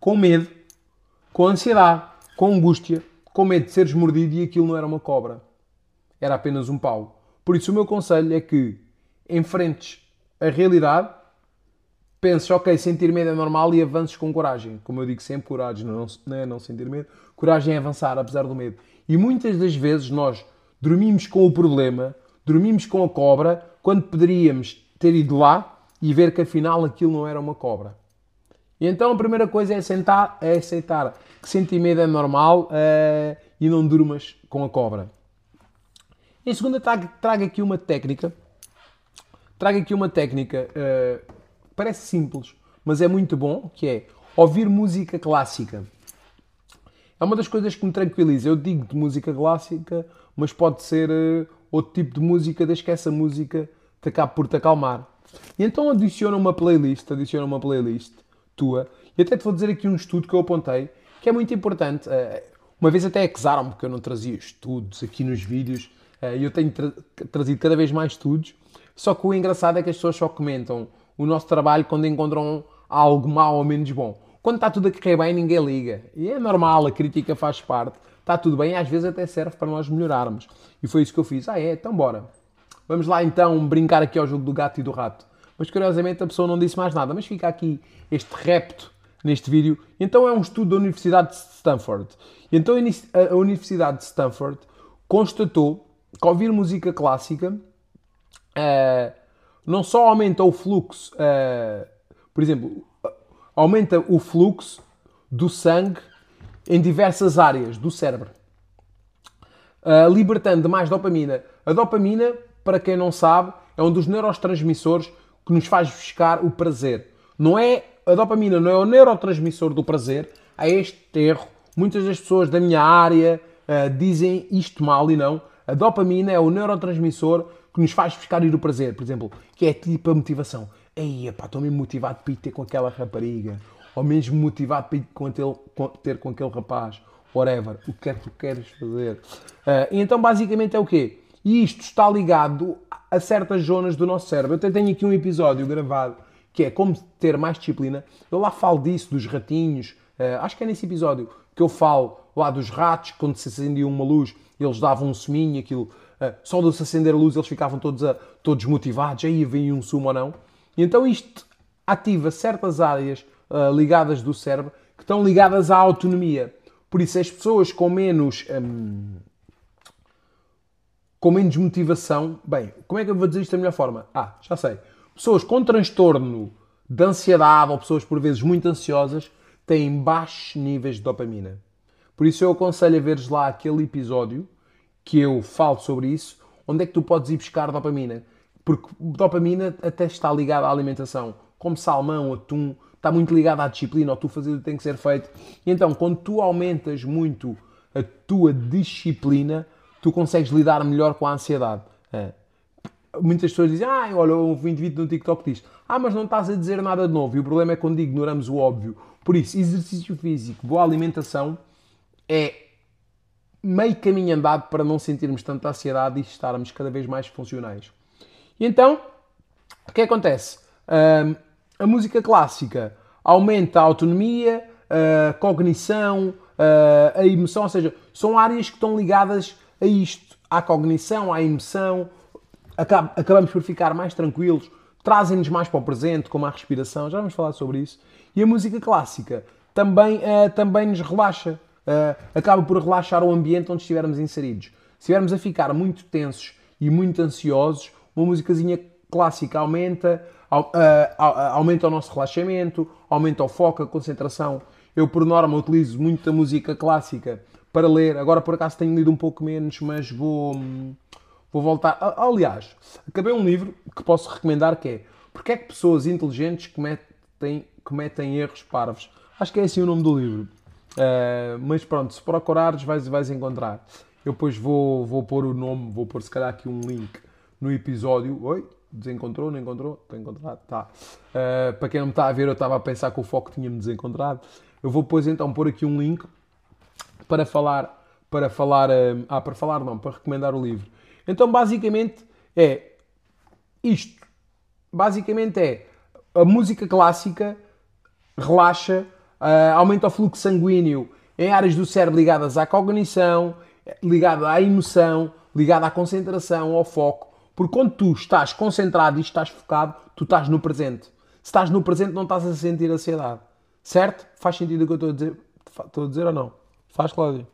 com medo, com ansiedade, com angústia, com medo de seres mordido e aquilo não era uma cobra. Era apenas um pau. Por isso, o meu conselho é que enfrentes a realidade, penses, ok, sentir medo é normal e avances com coragem. Como eu digo sempre, coragem não, não é não sentir medo, coragem é avançar apesar do medo. E muitas das vezes nós dormimos com o problema, dormimos com a cobra, quando poderíamos ter ido lá e ver que afinal aquilo não era uma cobra. E então a primeira coisa é, sentar, é aceitar que sentir medo é normal uh, e não durmas com a cobra. Em segunda, trago, aqui uma técnica. Trago aqui uma técnica, uh, parece simples, mas é muito bom, que é ouvir música clássica. É uma das coisas que me tranquiliza. Eu digo de música clássica, mas pode ser uh, outro tipo de música, desde que essa música te acabe por te acalmar. E então adiciona uma playlist, adiciona uma playlist tua. E até te vou dizer aqui um estudo que eu apontei, que é muito importante. Uh, uma vez até acusaram-me porque eu não trazia estudos aqui nos vídeos. Uh, e eu tenho tra trazido cada vez mais estudos. Só que o engraçado é que as pessoas só comentam o nosso trabalho quando encontram algo mau ou menos bom. Quando está tudo a correr bem, ninguém liga. E é normal, a crítica faz parte. Está tudo bem, às vezes até serve para nós melhorarmos. E foi isso que eu fiz. Ah, é? Então bora. Vamos lá então brincar aqui ao jogo do gato e do rato. Mas curiosamente a pessoa não disse mais nada. Mas fica aqui este repto neste vídeo. Então é um estudo da Universidade de Stanford. Então a Universidade de Stanford constatou que ouvir música clássica uh, não só aumenta o fluxo, uh, por exemplo, aumenta o fluxo do sangue em diversas áreas do cérebro, uh, libertando mais dopamina. A dopamina, para quem não sabe, é um dos neurotransmissores que nos faz buscar o prazer. Não é a dopamina, não é o neurotransmissor do prazer. Há este erro. Muitas das pessoas da minha área uh, dizem isto mal e não. A dopamina é o neurotransmissor que nos faz buscar ir o prazer, por exemplo, que é tipo a motivação. Ei, pá, estou mesmo motivado para ir ter com aquela rapariga, ou mesmo motivado para ir com aquele, ter com aquele rapaz, whatever, o que é que tu queres fazer. Uh, então, basicamente, é o quê? E isto está ligado a certas zonas do nosso cérebro. Eu até tenho aqui um episódio gravado que é como ter mais disciplina. Eu lá falo disso, dos ratinhos. Uh, acho que é nesse episódio que eu falo lá dos ratos, quando se acendia uma luz, eles davam um seminho, aquilo só de se acender a luz eles ficavam todos, a, todos motivados, aí vem um sumo ou não. E então isto ativa certas áreas uh, ligadas do cérebro que estão ligadas à autonomia. Por isso, as pessoas com menos. Um, com menos motivação. Bem, como é que eu vou dizer isto da melhor forma? Ah, já sei. Pessoas com transtorno de ansiedade ou pessoas por vezes muito ansiosas têm baixos níveis de dopamina. Por isso eu aconselho a veres lá aquele episódio que eu falo sobre isso, onde é que tu podes ir buscar dopamina? Porque dopamina até está ligada à alimentação, como salmão, atum, está muito ligada à disciplina, ao tu fazer o que tem que ser feito. E então, quando tu aumentas muito a tua disciplina, tu consegues lidar melhor com a ansiedade. É. Muitas pessoas dizem, ah, olha, houve um indivíduo no TikTok diz, ah, mas não estás a dizer nada de novo. E o problema é quando ignoramos o óbvio. Por isso, exercício físico, boa alimentação é meio caminho andado para não sentirmos tanta ansiedade e estarmos cada vez mais funcionais. E então, o que acontece? Uh, a música clássica aumenta a autonomia, a cognição, a emoção, ou seja, são áreas que estão ligadas a isto, à cognição, à emoção. Acabamos por ficar mais tranquilos, trazem-nos mais para o presente, como a respiração, já vamos falar sobre isso. E a música clássica também, uh, também nos relaxa uh, acaba por relaxar o ambiente onde estivermos inseridos. Se estivermos a ficar muito tensos e muito ansiosos, uma musicazinha clássica aumenta, uh, aumenta o nosso relaxamento, aumenta o foco, a concentração. Eu, por norma, utilizo muita música clássica para ler. Agora, por acaso, tenho lido um pouco menos, mas vou, vou voltar. Aliás, acabei um livro que posso recomendar que é Porque é que pessoas inteligentes cometem, cometem erros parvos? Acho que é assim o nome do livro. Uh, mas pronto, se procurares vais, vais encontrar. Eu depois vou, vou pôr o nome, vou pôr se calhar aqui um link no episódio. Oi? Desencontrou? Não encontrou? Está encontrado? Tá. Uh, para quem não me está a ver, eu estava a pensar que o foco tinha-me desencontrado. Eu vou depois então pôr aqui um link para falar, para falar, uh, ah, para falar não, para recomendar o livro. Então basicamente é isto. Basicamente é a música clássica relaxa, uh, aumenta o fluxo sanguíneo em áreas do cérebro ligadas à cognição, ligada à emoção, ligada à concentração, ao foco. Porque quando tu estás concentrado e estás focado, tu estás no presente. Se estás no presente, não estás a sentir ansiedade. Certo? Faz sentido o que eu estou a dizer? Estou a dizer ou não? Faz, Cláudio?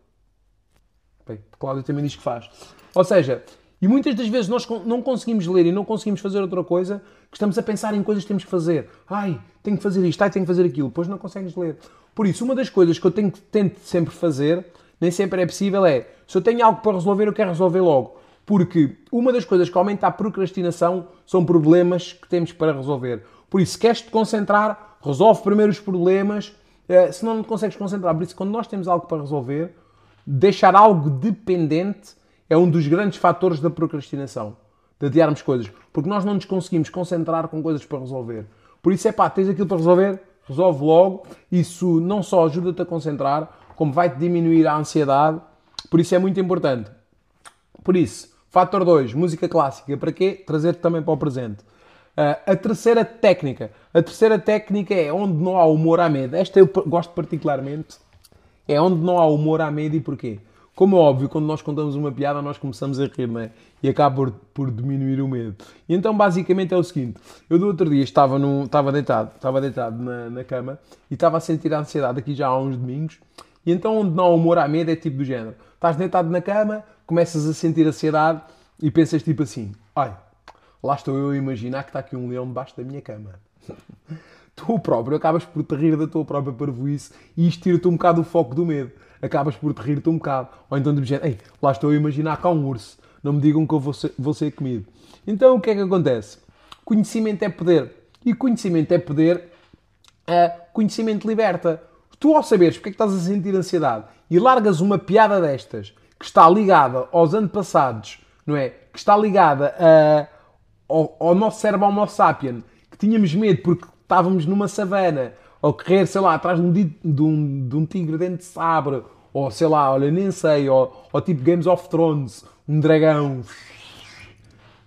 Bem, Cláudio também diz que faz. Ou seja, e muitas das vezes nós não conseguimos ler e não conseguimos fazer outra coisa, que estamos a pensar em coisas que temos que fazer. Ai, tenho que fazer isto, ai, tenho que fazer aquilo. Depois não consegues ler. Por isso, uma das coisas que eu tenho tento sempre fazer, nem sempre é possível, é se eu tenho algo para resolver, eu quero resolver logo. Porque uma das coisas que aumenta a procrastinação são problemas que temos para resolver. Por isso, se queres te concentrar, resolve primeiro os problemas, eh, senão não consegues concentrar. Por isso, quando nós temos algo para resolver, deixar algo dependente é um dos grandes fatores da procrastinação, de adiarmos coisas, porque nós não nos conseguimos concentrar com coisas para resolver. Por isso é pá, tens aquilo para resolver, resolve logo. Isso não só ajuda-te a concentrar, como vai-te diminuir a ansiedade. Por isso é muito importante. Por isso, fator 2, música clássica. Para quê? Trazer-te também para o presente. Uh, a terceira técnica. A terceira técnica é onde não há humor à medo. Esta eu gosto particularmente. É onde não há humor à medo e porquê? Como é óbvio, quando nós contamos uma piada, nós começamos a rir, não é? E acaba por, por diminuir o medo. E então, basicamente, é o seguinte: eu do outro dia estava, num, estava deitado, estava deitado na, na cama e estava a sentir a ansiedade aqui já há uns domingos. E então, onde não há humor à medo, é tipo do género: estás deitado na cama, começas a sentir ansiedade e pensas tipo assim: ai, lá estou eu a imaginar que está aqui um leão debaixo da minha cama. tu próprio acabas por te rir da tua própria parvoíce e isto tira-te um bocado o foco do medo acabas por te rir-te um bocado. Ou então de género, ei, lá estou a imaginar cá um urso, não me digam que eu vou ser, vou ser comido. Então o que é que acontece? Conhecimento é poder. E conhecimento é poder, uh, conhecimento liberta. Tu ao saberes porque é que estás a sentir ansiedade e largas uma piada destas que está ligada aos antepassados, não é? Que está ligada a, ao, ao nosso cérebro homo sapien, que tínhamos medo porque estávamos numa savana ou correr, sei lá, atrás de um, de um, de um tigre dente de sabre, ou sei lá, olha, nem sei, ou, ou tipo Games of Thrones, um dragão,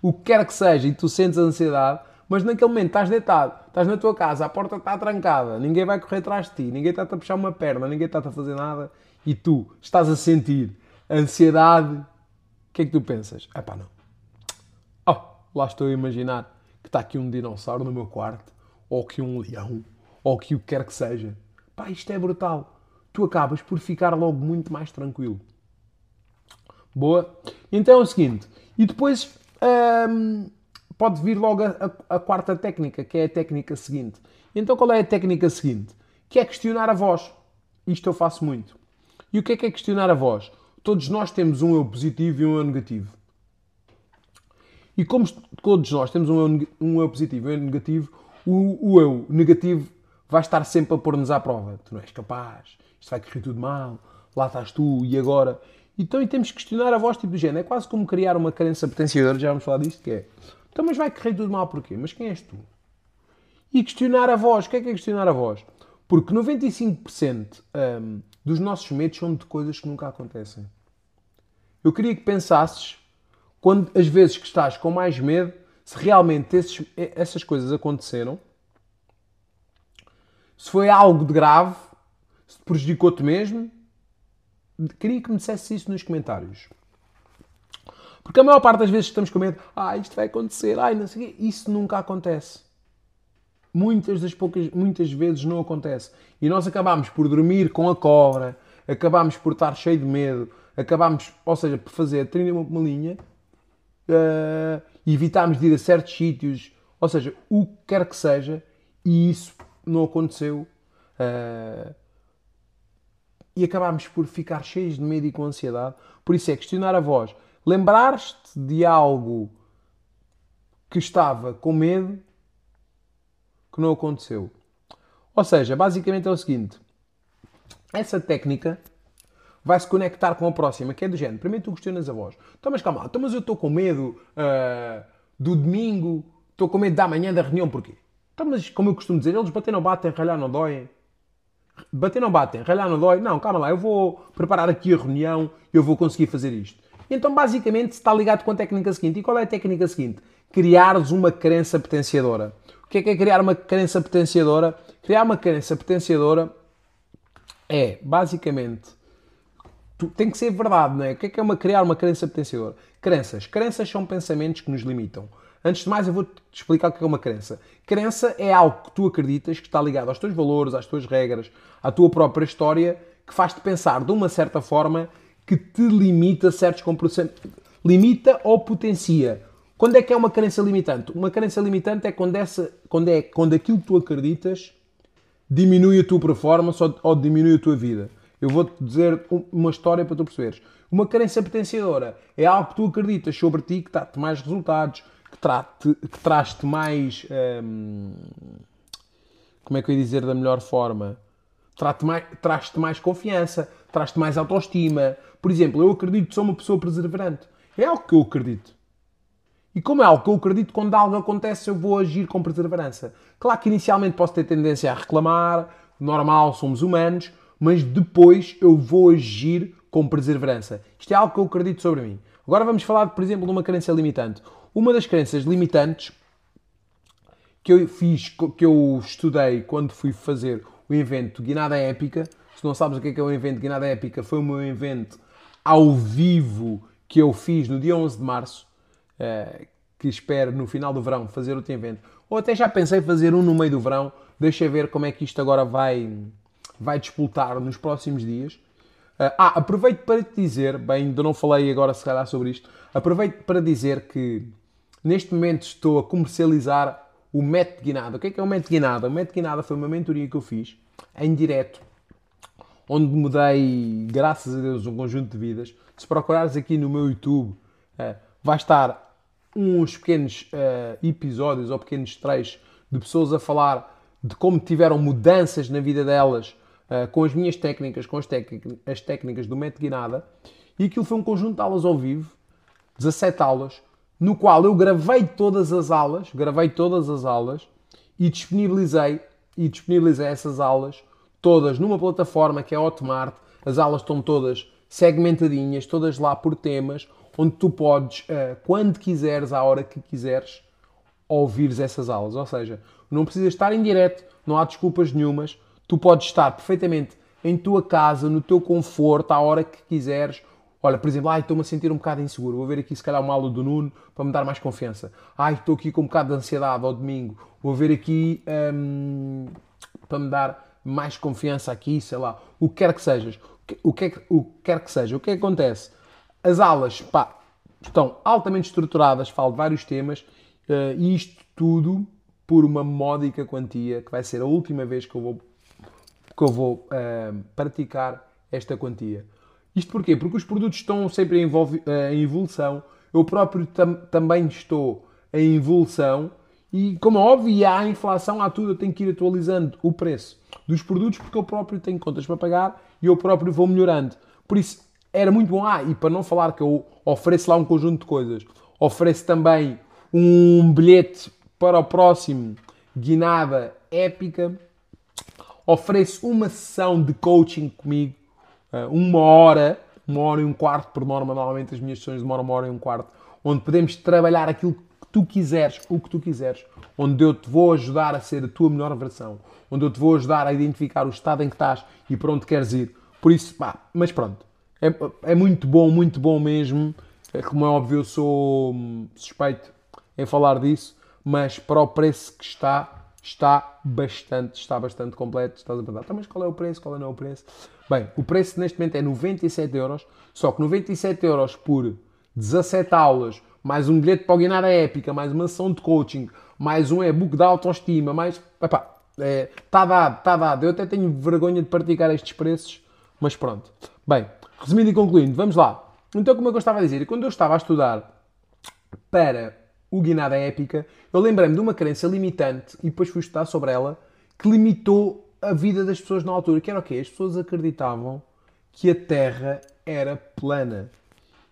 o que quer que seja, e tu sentes a ansiedade, mas naquele momento estás deitado, estás na tua casa, a porta está trancada, ninguém vai correr atrás de ti, ninguém está-te a puxar uma perna, ninguém está-te a fazer nada, e tu estás a sentir ansiedade, o que é que tu pensas? É pá, não. Oh, lá estou a imaginar que está aqui um dinossauro no meu quarto, ou que um leão, ou que o que quer que seja. Pá, isto é brutal. Tu acabas por ficar logo muito mais tranquilo. Boa? Então é o seguinte. E depois hum, pode vir logo a, a, a, quarta técnica, que é a técnica seguinte. Então qual é a técnica seguinte? Que é questionar a voz. Isto eu faço muito. E o que é que é questionar a voz? Todos nós temos um eu positivo e um eu negativo. E como todos nós temos um eu, um eu positivo e um eu negativo, o, o eu negativo vai estar sempre a pôr-nos à prova. Tu não és capaz, isto vai correr tudo mal, lá estás tu e agora. Então e temos que questionar a voz tipo do género. É quase como criar uma crença potenciadora, já vamos falar disto, que é então, mas vai correr tudo mal porquê? Mas quem és tu? E questionar a voz. O que é que é questionar a voz? Porque 95% um, dos nossos medos são de coisas que nunca acontecem. Eu queria que pensasses, quando as vezes que estás com mais medo, se realmente esses, essas coisas aconteceram se foi algo de grave, se prejudicou-te mesmo, queria que me dissesse isso nos comentários. Porque a maior parte das vezes estamos com medo, ah, isto vai acontecer, ai, não sei o quê. Isso nunca acontece. Muitas das poucas, muitas vezes não acontece. E nós acabamos por dormir com a cobra, acabamos por estar cheio de medo, acabamos, ou seja, por fazer a trilha uma linha, uh, evitarmos de ir a certos sítios, ou seja, o que quer que seja, e isso não aconteceu. Uh, e acabámos por ficar cheios de medo e com ansiedade. Por isso é questionar a voz. Lembrar-te de algo que estava com medo que não aconteceu. Ou seja, basicamente é o seguinte: essa técnica vai se conectar com a próxima, que é do género. Primeiro tu questionas a voz. Então, mas calma, então, mas eu estou com medo uh, do domingo, estou com medo da manhã da reunião, porquê? Então, mas como eu costumo dizer, eles bater não batem, ralhar não doem. Bater não batem, ralhar não dói. Não, calma lá, eu vou preparar aqui a reunião eu vou conseguir fazer isto. Então, basicamente, está ligado com a técnica seguinte. E qual é a técnica seguinte? Criares uma crença potenciadora. O que é que é criar uma crença potenciadora? Criar uma crença potenciadora é, basicamente, tem que ser verdade, não é? O que é que é uma, criar uma crença potenciadora? Crenças. Crenças são pensamentos que nos limitam. Antes de mais, eu vou-te explicar o que é uma crença. Crença é algo que tu acreditas que está ligado aos teus valores, às tuas regras, à tua própria história, que faz-te pensar de uma certa forma que te limita certos comportamentos. Limita ou potencia. Quando é que é uma crença limitante? Uma crença limitante é quando, essa, quando, é, quando aquilo que tu acreditas diminui a tua performance ou, ou diminui a tua vida. Eu vou-te dizer uma história para tu perceberes. Uma crença potenciadora é algo que tu acreditas sobre ti que dá-te mais resultados, que, trate, que mais. Hum, como é que eu ia dizer da melhor forma? Traz-te mais confiança, traz-te mais autoestima. Por exemplo, eu acredito que sou uma pessoa perseverante. É algo que eu acredito. E como é algo que eu acredito, quando algo acontece, eu vou agir com perseverança. Claro que inicialmente posso ter tendência a reclamar, normal, somos humanos, mas depois eu vou agir com perseverança. Isto é algo que eu acredito sobre mim. Agora vamos falar, por exemplo, de uma crença limitante. Uma das crenças limitantes que eu fiz, que eu estudei quando fui fazer o evento Guinada Épica. Se não sabes o que é, que é o evento Guinada Épica, foi o meu evento ao vivo que eu fiz no dia 11 de março uh, que espero no final do verão fazer outro evento. Ou até já pensei fazer um no meio do verão. Deixa ver como é que isto agora vai, vai disputar nos próximos dias. Uh, ah, aproveito para te dizer, bem, ainda não falei agora se calhar sobre isto, aproveito para dizer que neste momento estou a comercializar o método Guinada. O que é que é o método Guinada? O método Guinada foi uma mentoria que eu fiz em direto, onde mudei, graças a Deus, um conjunto de vidas. Se procurares aqui no meu YouTube, uh, vai estar uns pequenos uh, episódios ou pequenos trechos de pessoas a falar de como tiveram mudanças na vida delas uh, com as minhas técnicas, com as, as técnicas do método Guinada. E aquilo foi um conjunto de aulas ao vivo, 17 aulas, no qual eu gravei todas as aulas, gravei todas as aulas e disponibilizei e disponibilizei essas aulas todas numa plataforma que é Hotmart. As aulas estão todas segmentadinhas, todas lá por temas, onde tu podes, eh, quando quiseres, à hora que quiseres, ouvires essas aulas. Ou seja, não precisas estar em direto, não há desculpas nenhumas. Tu podes estar perfeitamente em tua casa, no teu conforto, à hora que quiseres. Olha, por exemplo, ai, estou-me a sentir um bocado inseguro. Vou ver aqui, se calhar, uma aula do Nuno para me dar mais confiança. Ai, estou aqui com um bocado de ansiedade ao domingo. Vou ver aqui hum, para me dar mais confiança aqui, sei lá. O que quer que sejas. O que, é o que quer que seja. O que é que acontece? As aulas pá, estão altamente estruturadas, falo de vários temas, uh, e isto tudo por uma módica quantia, que vai ser a última vez que eu vou, que eu vou uh, praticar esta quantia. Isto porquê? Porque os produtos estão sempre em, uh, em evolução, eu próprio tam também estou em evolução, e como é óbvio, há inflação, há tudo, eu tenho que ir atualizando o preço dos produtos porque eu próprio tenho contas para pagar e eu próprio vou melhorando. Por isso, era muito bom. Ah, e para não falar que eu ofereço lá um conjunto de coisas, ofereço também um bilhete para o próximo Guinada Épica, ofereço uma sessão de coaching comigo, eh, uma hora, uma hora e um quarto por norma, normalmente as minhas sessões demoram uma hora e um quarto, onde podemos trabalhar aquilo que tu quiseres, o que tu quiseres, onde eu te vou ajudar a ser a tua melhor versão, onde eu te vou ajudar a identificar o estado em que estás e para onde queres ir. Por isso, pá, mas pronto, é, é muito bom, muito bom mesmo. É, como é óbvio, eu sou suspeito em falar disso, mas para o preço que está, está bastante, está bastante completo. Estás a perguntar, então, mas qual é o preço? Qual não é o preço? Bem, o preço neste momento é 97 euros, só que 97 euros por 17 aulas, mais um bilhete para o Guinar Épica, mais uma sessão de coaching, mais um e-book de autoestima, mais. Epá, é, está dado, está dado. Eu até tenho vergonha de praticar estes preços, mas pronto. Bem, Resumindo e concluindo, vamos lá. Então, como é eu estava a dizer, quando eu estava a estudar para o Guinada Épica, eu lembrei-me de uma crença limitante e depois fui estudar sobre ela que limitou a vida das pessoas na altura. Que era o quê? As pessoas acreditavam que a Terra era plana.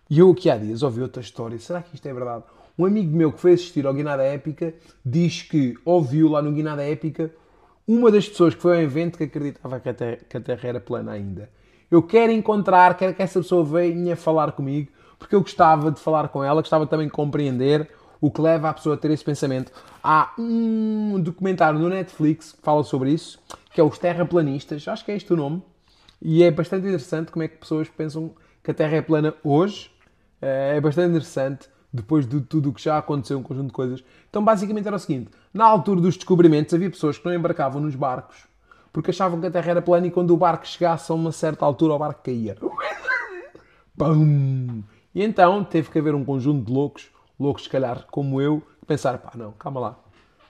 E eu aqui há dias ouvi outra história. Será que isto é verdade? Um amigo meu que foi assistir ao Guinada Épica diz que ouviu lá no Guinada Épica uma das pessoas que foi ao evento que acreditava que a Terra, que a terra era plana ainda. Eu quero encontrar, quero que essa pessoa venha falar comigo, porque eu gostava de falar com ela, gostava também de compreender o que leva a pessoa a ter esse pensamento. Há um documentário no Netflix que fala sobre isso, que é Os Terraplanistas, acho que é este o nome, e é bastante interessante como é que pessoas pensam que a Terra é plana hoje. É bastante interessante, depois de tudo o que já aconteceu, um conjunto de coisas. Então, basicamente era o seguinte: na altura dos descobrimentos, havia pessoas que não embarcavam nos barcos porque achavam que a Terra era plana e quando o barco chegasse a uma certa altura, o barco caía. Pum! E então teve que haver um conjunto de loucos, loucos se calhar como eu, pensar: pá, não, calma lá.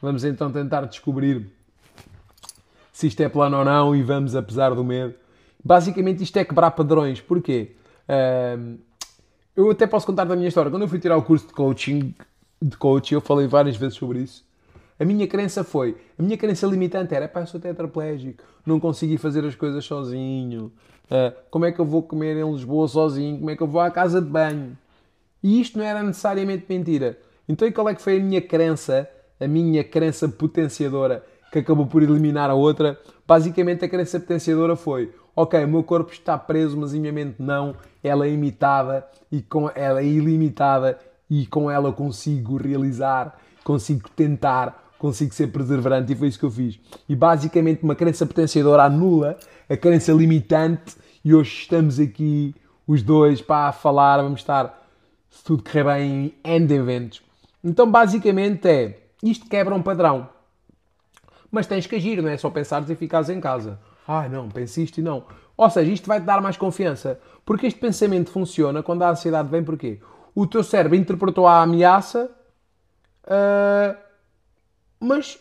Vamos então tentar descobrir se isto é plano ou não e vamos apesar do medo. Basicamente isto é quebrar padrões. Porquê? Um, eu até posso contar da minha história. Quando eu fui tirar o curso de coaching, de coaching, eu falei várias vezes sobre isso. A minha crença foi, a minha crença limitante era, pá, eu sou tetraplégico, não consegui fazer as coisas sozinho, uh, como é que eu vou comer em Lisboa sozinho, como é que eu vou à casa de banho? E isto não era necessariamente mentira. Então, e qual é que foi a minha crença, a minha crença potenciadora, que acabou por eliminar a outra? Basicamente, a crença potenciadora foi, ok, o meu corpo está preso, mas a minha mente não, ela é imitada, e com ela é ilimitada, e com ela consigo realizar, consigo tentar, consigo ser perseverante e foi isso que eu fiz. E basicamente uma crença potenciadora anula a crença limitante e hoje estamos aqui os dois para falar, vamos estar, se tudo correr bem, em end eventos. Então basicamente é, isto quebra um padrão. Mas tens que agir, não é só pensares e ficares em casa. Ai não, pense isto e não. Ou seja, isto vai-te dar mais confiança. Porque este pensamento funciona quando a ansiedade vem porquê? O teu cérebro interpretou a ameaça uh, mas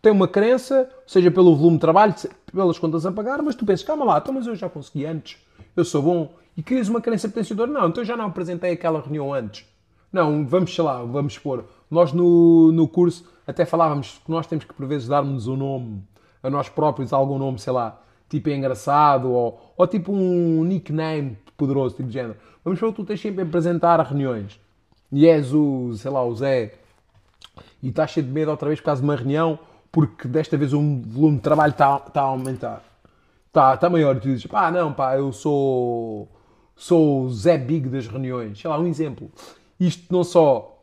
tem uma crença, seja pelo volume de trabalho, pelas contas a pagar, mas tu pensas, calma lá, então, mas eu já consegui antes, eu sou bom, e crias uma crença potenciadora, não, então já não apresentei aquela reunião antes. Não, vamos, sei lá, vamos expor. Nós no, no curso até falávamos que nós temos que por vezes darmos um nome a nós próprios, algum nome, sei lá, tipo engraçado, ou, ou tipo um nickname poderoso, tipo de género. Vamos supor que tu tens sempre a apresentar reuniões. E és o, sei lá, o Zé e estás cheio de medo outra vez por causa de uma reunião, porque desta vez o volume de trabalho está, está a aumentar. Está, está maior. E tu dizes, pá, não, pá, eu sou, sou o Zé Big das reuniões. Sei lá, um exemplo. Isto não só.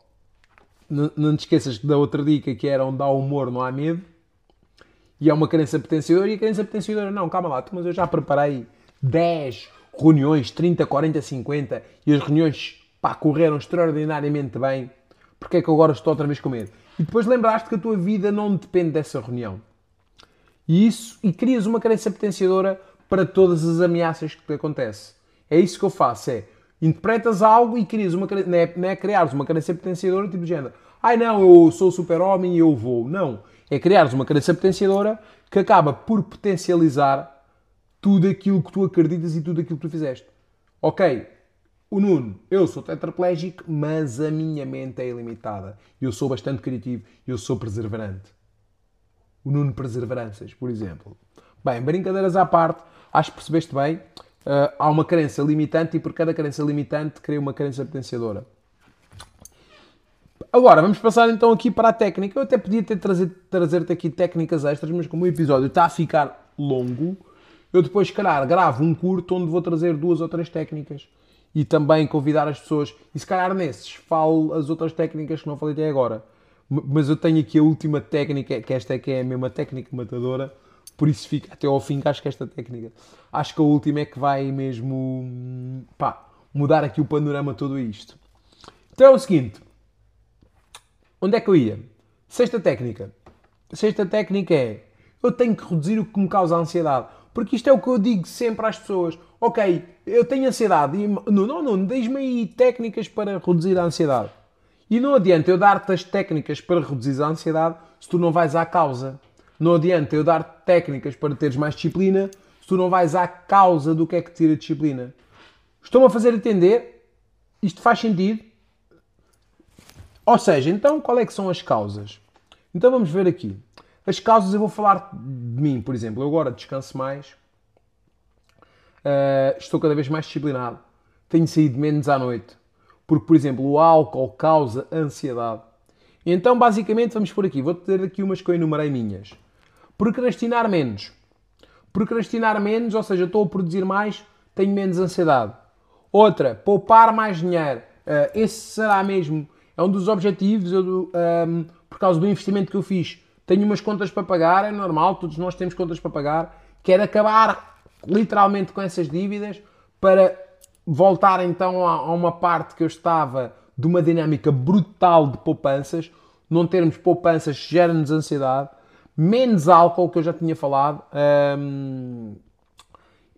Não, te esqueças da outra dica que era onde há humor, não há medo. E é uma crença potenciadora. E a crença potenciadora, não, calma lá, mas eu já preparei 10 reuniões, 30, 40, 50, e as reuniões pá, correram extraordinariamente bem porque é que agora estou outra vez com medo? E depois lembraste que a tua vida não depende dessa reunião. E isso, e crias uma crença potenciadora para todas as ameaças que te acontecem. É isso que eu faço, é interpretas algo e crias uma não é, não é criares uma crença potenciadora tipo de género. Ai não, eu sou super-homem e eu vou. Não. É criares uma crença potenciadora que acaba por potencializar tudo aquilo que tu acreditas e tudo aquilo que tu fizeste. Ok, o Nuno, eu sou tetraplégico, mas a minha mente é ilimitada. Eu sou bastante criativo, eu sou perseverante. O Nuno Perseveranças, por exemplo. Bem, brincadeiras à parte, acho que percebeste bem. Uh, há uma crença limitante e por cada crença limitante cria uma crença potenciadora. Agora, vamos passar então aqui para a técnica. Eu até podia ter trazido, trazer-te aqui técnicas extras, mas como o episódio está a ficar longo, eu depois, se calhar, gravo um curto onde vou trazer duas ou três técnicas e também convidar as pessoas, e se calhar nesses falo as outras técnicas que não falei até agora. Mas eu tenho aqui a última técnica, que esta é que é a mesma técnica matadora, por isso fica até ao fim que acho que esta técnica. Acho que a última é que vai mesmo pá, mudar aqui o panorama todo isto. Então é o seguinte. Onde é que eu ia? Sexta técnica. Sexta técnica é eu tenho que reduzir o que me causa ansiedade. Porque isto é o que eu digo sempre às pessoas. Ok, eu tenho ansiedade. Não, não, não, diz-me aí técnicas para reduzir a ansiedade. E não adianta eu dar-te as técnicas para reduzir a ansiedade se tu não vais à causa. Não adianta eu dar-te técnicas para teres mais disciplina se tu não vais à causa do que é que tira disciplina. Estou-me a fazer entender? Isto faz sentido? Ou seja, então qual é que são as causas? Então vamos ver aqui. As causas eu vou falar de mim, por exemplo. Eu agora descanso mais, uh, estou cada vez mais disciplinado, tenho saído menos à noite, porque, por exemplo, o álcool causa ansiedade. Então, basicamente, vamos por aqui. Vou ter aqui umas que eu enumerei minhas. Procrastinar menos. Procrastinar menos, ou seja, estou a produzir mais, tenho menos ansiedade. Outra, poupar mais dinheiro. Uh, esse será mesmo É um dos objetivos, eu, um, por causa do investimento que eu fiz. Tenho umas contas para pagar, é normal, todos nós temos contas para pagar. Quero acabar literalmente com essas dívidas para voltar então a, a uma parte que eu estava de uma dinâmica brutal de poupanças. Não termos poupanças gera-nos ansiedade. Menos álcool, que eu já tinha falado. Um,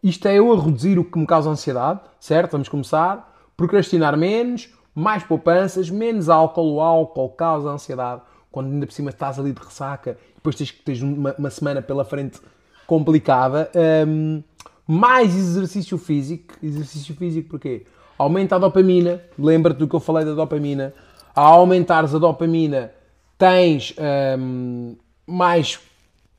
isto é eu a reduzir o que me causa ansiedade, certo? Vamos começar. Procrastinar menos, mais poupanças, menos álcool. O álcool causa ansiedade. Quando ainda por cima estás ali de ressaca, depois tens uma, uma, semana pela frente complicada. Um, mais exercício físico. Exercício físico porquê? Aumenta a dopamina. Lembra-te do que eu falei da dopamina. Ao aumentares a dopamina, tens um, mais,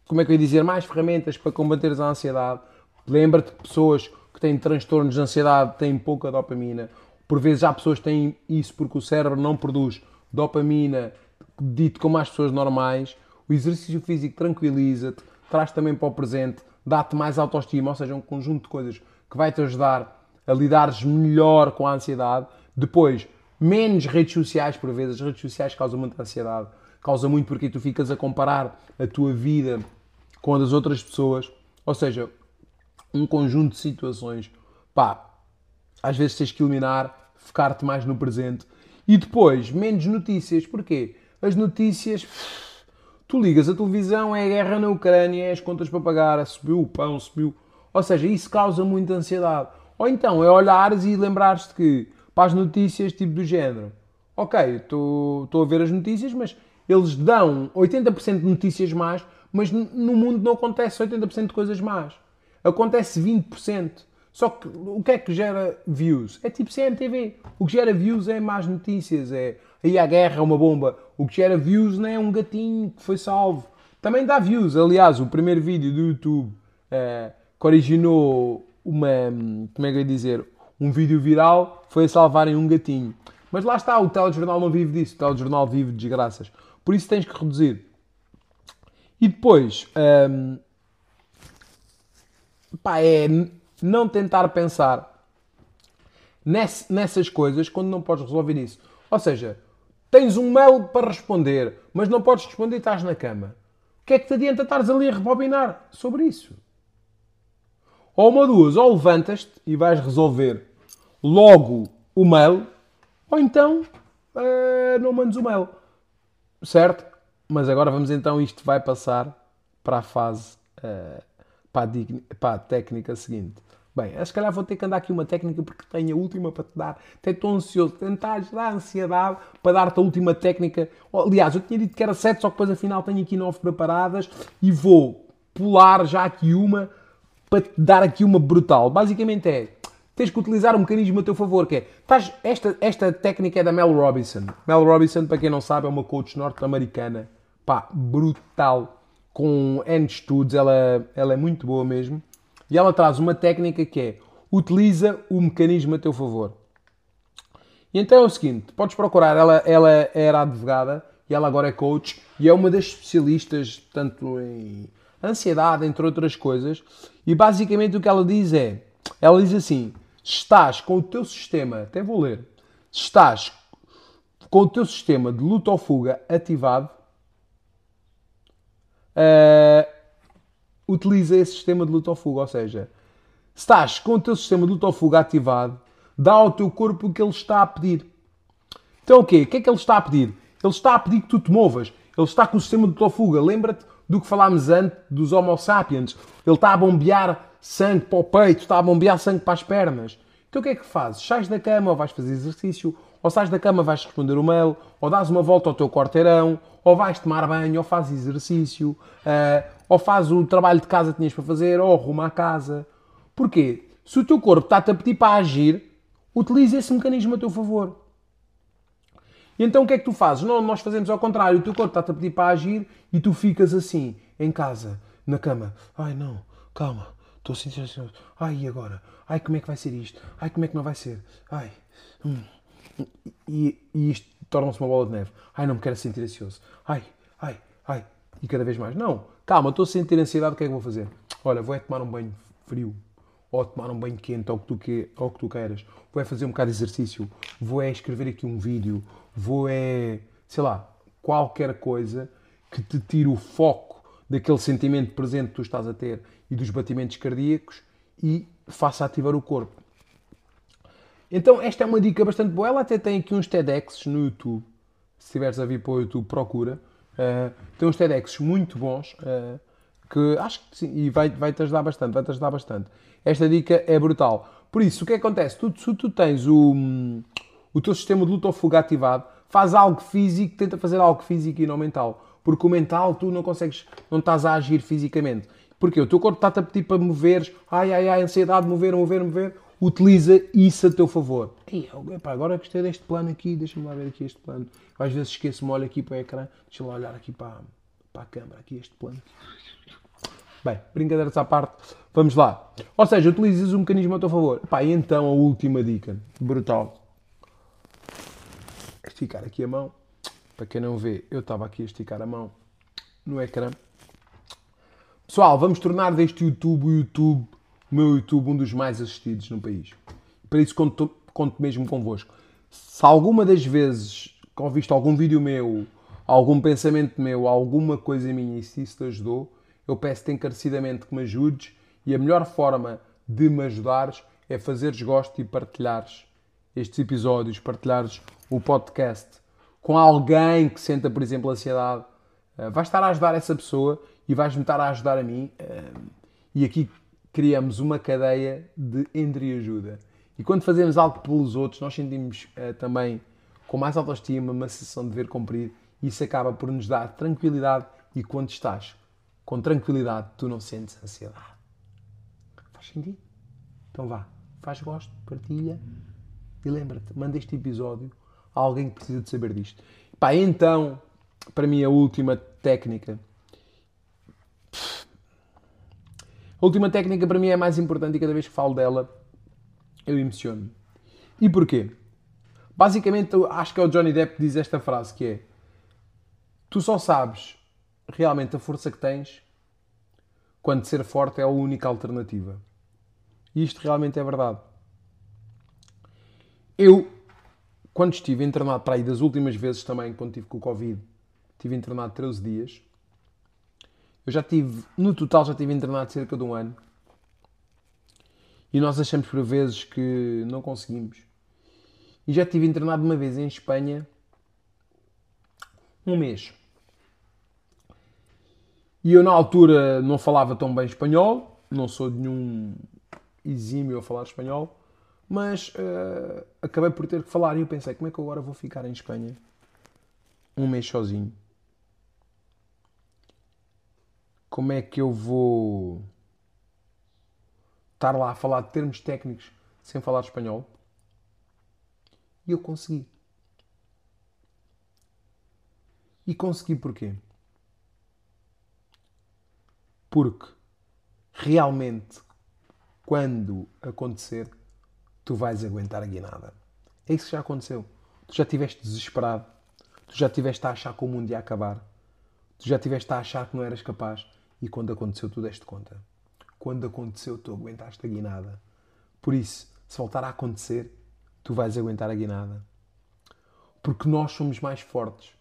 como é que eu ia dizer, mais ferramentas para combateres a ansiedade. Lembra-te que pessoas que têm transtornos de ansiedade têm pouca dopamina. Por vezes há pessoas que têm isso porque o cérebro não produz dopamina dito como as pessoas normais. O exercício físico tranquiliza-te, traz também para o presente, dá-te mais autoestima, ou seja, um conjunto de coisas que vai te ajudar a lidares melhor com a ansiedade. Depois, menos redes sociais, por vezes, as redes sociais causam muita ansiedade, causa muito porque tu ficas a comparar a tua vida com a das outras pessoas. Ou seja, um conjunto de situações, pá, às vezes tens que eliminar, focar-te mais no presente. E depois, menos notícias. Porquê? As notícias. Tu ligas a televisão, é a guerra na Ucrânia, é as contas para pagar, subiu o pão, subiu. Ou seja, isso causa muita ansiedade. Ou então é olhares e lembrares-te que para as notícias, tipo do género, ok, estou a ver as notícias, mas eles dão 80% de notícias más, mas no mundo não acontece 80% de coisas más. Acontece 20%. Só que o que é que gera views? É tipo CMTV. O que gera views é más notícias, é aí a guerra é uma bomba. O que gera views não é um gatinho que foi salvo. Também dá views. Aliás, o primeiro vídeo do YouTube é, que originou uma. Como é que eu ia dizer? Um vídeo viral foi a salvarem um gatinho. Mas lá está, o telejornal não vive disso. O telejornal vive de desgraças. Por isso tens que reduzir. E depois. Hum, pá, é não tentar pensar nessas coisas quando não podes resolver isso. Ou seja, tens um mail para responder, mas não podes responder e estás na cama. O que é que te adianta estares ali a rebobinar sobre isso? Ou uma duas, ou levantas-te e vais resolver logo o mail, ou então uh, não mandes o mail. Certo? Mas agora vamos então, isto vai passar para a fase, uh, para, a para a técnica seguinte. Bem, se calhar vou ter que andar aqui uma técnica porque tenho a última para te dar. Até estou ansioso, tentar gerar ansiedade para dar-te a última técnica. Aliás, eu tinha dito que era 7, só que depois afinal tenho aqui 9 preparadas e vou pular já aqui uma para te dar aqui uma brutal. Basicamente é, tens que utilizar um mecanismo a teu favor, que é, estás, esta, esta técnica é da Mel Robinson. Mel Robinson, para quem não sabe, é uma coach norte-americana, pá, brutal, com N estudos, ela, ela é muito boa mesmo. E ela traz uma técnica que é utiliza o mecanismo a teu favor. E então é o seguinte: podes procurar, ela, ela era advogada e ela agora é coach e é uma das especialistas, tanto em ansiedade, entre outras coisas. E basicamente o que ela diz é: ela diz assim, estás com o teu sistema, até vou ler, estás com o teu sistema de luta ou fuga ativado, uh, utiliza esse sistema de luta ou fuga. Ou seja, se estás com o teu sistema de luta ou fuga ativado, dá ao teu corpo o que ele está a pedir. Então o quê? O que é que ele está a pedir? Ele está a pedir que tu te movas. Ele está com o sistema de luta ou fuga. Lembra-te do que falámos antes dos Homo sapiens. Ele está a bombear sangue para o peito, está a bombear sangue para as pernas. Então o que é que fazes? Sais da cama ou vais fazer exercício, ou sais da cama vais responder o mail, ou dás uma volta ao teu quarteirão, ou vais tomar banho, ou fazes exercício, uh, ou fazes o trabalho de casa que tinhas para fazer, ou arruma a casa. Porquê? Se o teu corpo está-te a pedir para agir, utiliza esse mecanismo a teu favor. E então o que é que tu fazes? Não, nós fazemos ao contrário. O teu corpo está-te a pedir para agir e tu ficas assim, em casa, na cama. Ai não, calma, estou a sentir ansioso. Ai, e agora? Ai, como é que vai ser isto? Ai, como é que não vai ser? Ai. Hum. E, e isto torna-se uma bola de neve. Ai, não me quero sentir ansioso. Ai, ai, ai. E cada vez mais. Não, calma, estou a sentir ansiedade, o que é que vou fazer? Olha, vou é tomar um banho frio. ou tomar um banho quente, ou o que tu, que, ou que tu queiras. Vou é fazer um bocado de exercício, vou é escrever aqui um vídeo, vou é, sei lá, qualquer coisa que te tire o foco daquele sentimento presente que tu estás a ter e dos batimentos cardíacos e faça ativar o corpo. Então, esta é uma dica bastante boa. Ela até tem aqui uns TEDx no YouTube. Se estiveres a vir para o YouTube, procura. Uh, tem uns TEDx muito bons uh, que acho que sim, e vai, vai te ajudar bastante. Vai te ajudar bastante. Esta dica é brutal. Por isso, o que acontece? Tu, se tu tens o, o teu sistema de luta ou fuga ativado, faz algo físico, tenta fazer algo físico e não mental. Porque o mental tu não consegues, não estás a agir fisicamente. Porque o teu corpo está-te a pedir para moveres, ai, ai, ai, ansiedade, mover, mover, mover. Utiliza isso a teu favor. Ei, epá, agora gostei deste plano aqui, deixa-me lá ver aqui este plano. Às vezes esqueço-me, olho aqui para o ecrã, deixa-me lá olhar aqui para, para a câmera, aqui este plano. Bem, brincadeiras à parte, vamos lá. Ou seja, utilizas o mecanismo a teu favor. Epá, e então a última dica, brutal. Esticar aqui a mão. Para quem não vê, eu estava aqui a esticar a mão no ecrã. Pessoal, vamos tornar deste YouTube o YouTube, o meu YouTube, um dos mais assistidos no país. Para isso conto, conto mesmo convosco. Se alguma das vezes que ouviste algum vídeo meu, algum pensamento meu, alguma coisa minha e se isso te ajudou, eu peço-te encarecidamente que me ajudes e a melhor forma de me ajudares é fazeres gosto e partilhares estes episódios, partilhares o podcast com alguém que senta, por exemplo, ansiedade. Uh, vais estar a ajudar essa pessoa e vais-me estar a ajudar a mim. Uh, e aqui criamos uma cadeia de entreajuda. E quando fazemos algo pelos outros, nós sentimos uh, também com mais autoestima, uma sensação de dever cumprido. E isso acaba por nos dar tranquilidade. E quando estás com tranquilidade, tu não sentes ansiedade. Faz sentido? Então vá, faz gosto, partilha e lembra-te, manda este episódio a alguém que precisa de saber disto. Pá, então, para mim, a última técnica A última técnica para mim é mais importante e cada vez que falo dela eu emociono. E porquê? Basicamente, acho que é o Johnny Depp que diz esta frase que é Tu só sabes realmente a força que tens quando ser forte é a única alternativa. E isto realmente é verdade. Eu, quando estive internado para aí das últimas vezes também, quando estive com o Covid, estive internado 13 dias, eu já tive, no total, já tive internado cerca de um ano. E nós achamos por vezes que não conseguimos. E já tive internado uma vez em Espanha um mês. E eu na altura não falava tão bem espanhol, não sou nenhum exímio a falar espanhol, mas uh, acabei por ter que falar e eu pensei, como é que eu agora vou ficar em Espanha um mês sozinho? como é que eu vou estar lá a falar de termos técnicos sem falar espanhol? E eu consegui. E consegui porquê? Porque realmente, quando acontecer, tu vais aguentar a guinada. É isso que já aconteceu. Tu já estiveste desesperado. Tu já estiveste a achar que o mundo ia acabar. Tu já estiveste a achar que não eras capaz. E quando aconteceu, tu deste conta. Quando aconteceu, tu aguentaste a guinada. Por isso, se voltar a acontecer, tu vais aguentar a guinada. Porque nós somos mais fortes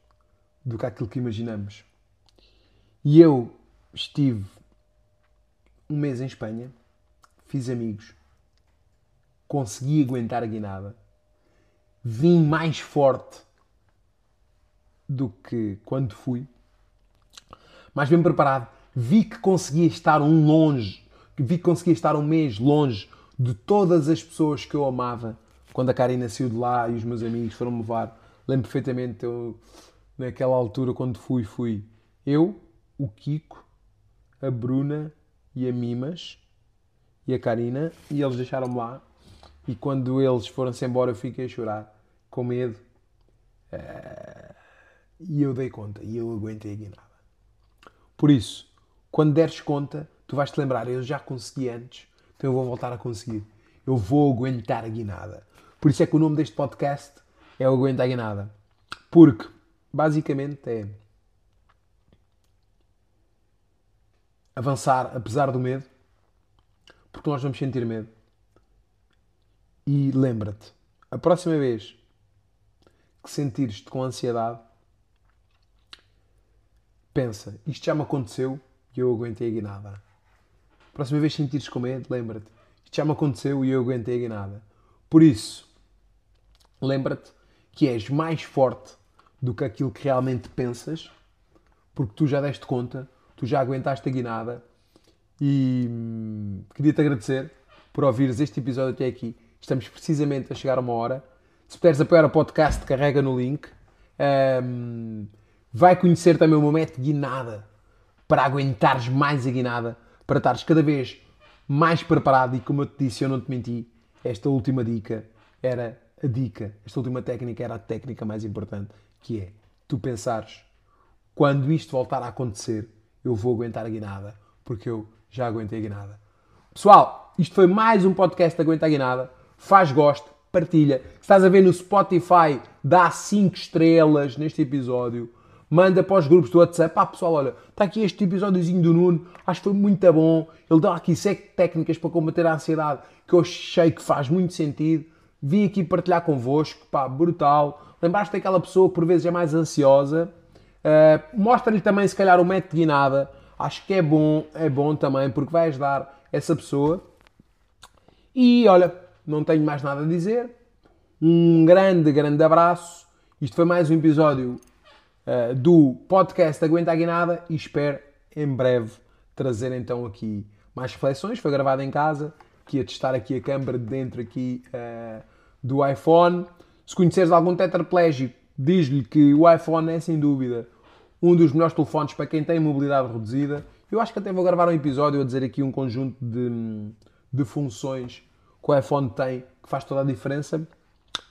do que aquilo que imaginamos. E eu estive um mês em Espanha, fiz amigos, consegui aguentar a guinada, vim mais forte do que quando fui, mais bem preparado vi que conseguia estar um longe, vi que conseguia estar um mês longe de todas as pessoas que eu amava. Quando a Karina saiu de lá e os meus amigos foram-me levar, lembro perfeitamente, eu, naquela altura, quando fui, fui eu, o Kiko, a Bruna e a Mimas e a Karina, e eles deixaram-me lá. E quando eles foram-se embora, eu fiquei a chorar, com medo. Uh, e eu dei conta, e eu aguentei a guinada. Por isso, quando deres conta, tu vais te lembrar, eu já consegui antes, então eu vou voltar a conseguir. Eu vou aguentar a guinada. Por isso é que o nome deste podcast é o Aguenta a Guinada. Porque, basicamente, é avançar apesar do medo, porque nós vamos sentir medo. E lembra-te, a próxima vez que sentires-te com ansiedade, pensa, isto já me aconteceu e eu aguentei a guinada. Próxima vez que sentires com medo, lembra-te, isto já me aconteceu e eu aguentei a guinada. Por isso, lembra-te que és mais forte do que aquilo que realmente pensas, porque tu já deste conta, tu já aguentaste a guinada e hum, queria-te agradecer por ouvires este episódio até aqui. Estamos precisamente a chegar a uma hora. Se puderes apoiar o podcast, carrega no link. Um, vai conhecer também o meu método guinada para aguentares mais a guinada, para estares cada vez mais preparado. E como eu te disse, eu não te menti, esta última dica era a dica, esta última técnica era a técnica mais importante, que é tu pensares quando isto voltar a acontecer, eu vou aguentar a guinada, porque eu já aguentei a guinada. Pessoal, isto foi mais um podcast de Aguenta a Guinada. Faz gosto, partilha. Se estás a ver no Spotify, dá 5 estrelas neste episódio. Manda para os grupos do WhatsApp. Ah, pessoal, olha, está aqui este episódiozinho do Nuno. Acho que foi muito bom. Ele dá aqui 7 técnicas para combater a ansiedade que eu achei que faz muito sentido. Vim aqui partilhar convosco. Pá, brutal. Lembraste daquela pessoa que por vezes é mais ansiosa. Uh, Mostra-lhe também, se calhar, o método de guinada. Acho que é bom, é bom também, porque vai ajudar essa pessoa. E olha, não tenho mais nada a dizer. Um grande, grande abraço. Isto foi mais um episódio uh, do podcast Aguenta a Guinada e espero em breve trazer então aqui mais reflexões. Foi gravado em casa, que ia testar aqui a câmera de dentro aqui uh, do iPhone. Se conheceres algum tetraplégico, diz-lhe que o iPhone é sem dúvida um dos melhores telefones para quem tem mobilidade reduzida. Eu acho que até vou gravar um episódio a dizer aqui um conjunto de, de funções que o iPhone tem que faz toda a diferença.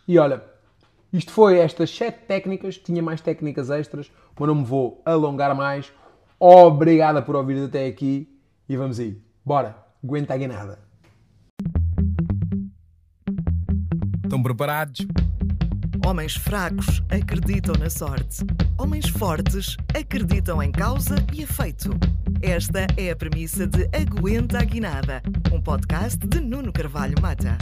E olha, isto foi estas 7 técnicas, tinha mais técnicas extras, mas não me vou alongar mais. Obrigada por ouvir até aqui e vamos aí. Bora, aguenta a guinada. Estão preparados? Homens fracos acreditam na sorte. Homens fortes acreditam em causa e efeito. Esta é a premissa de Aguenta a Guinada, um podcast de Nuno Carvalho Mata.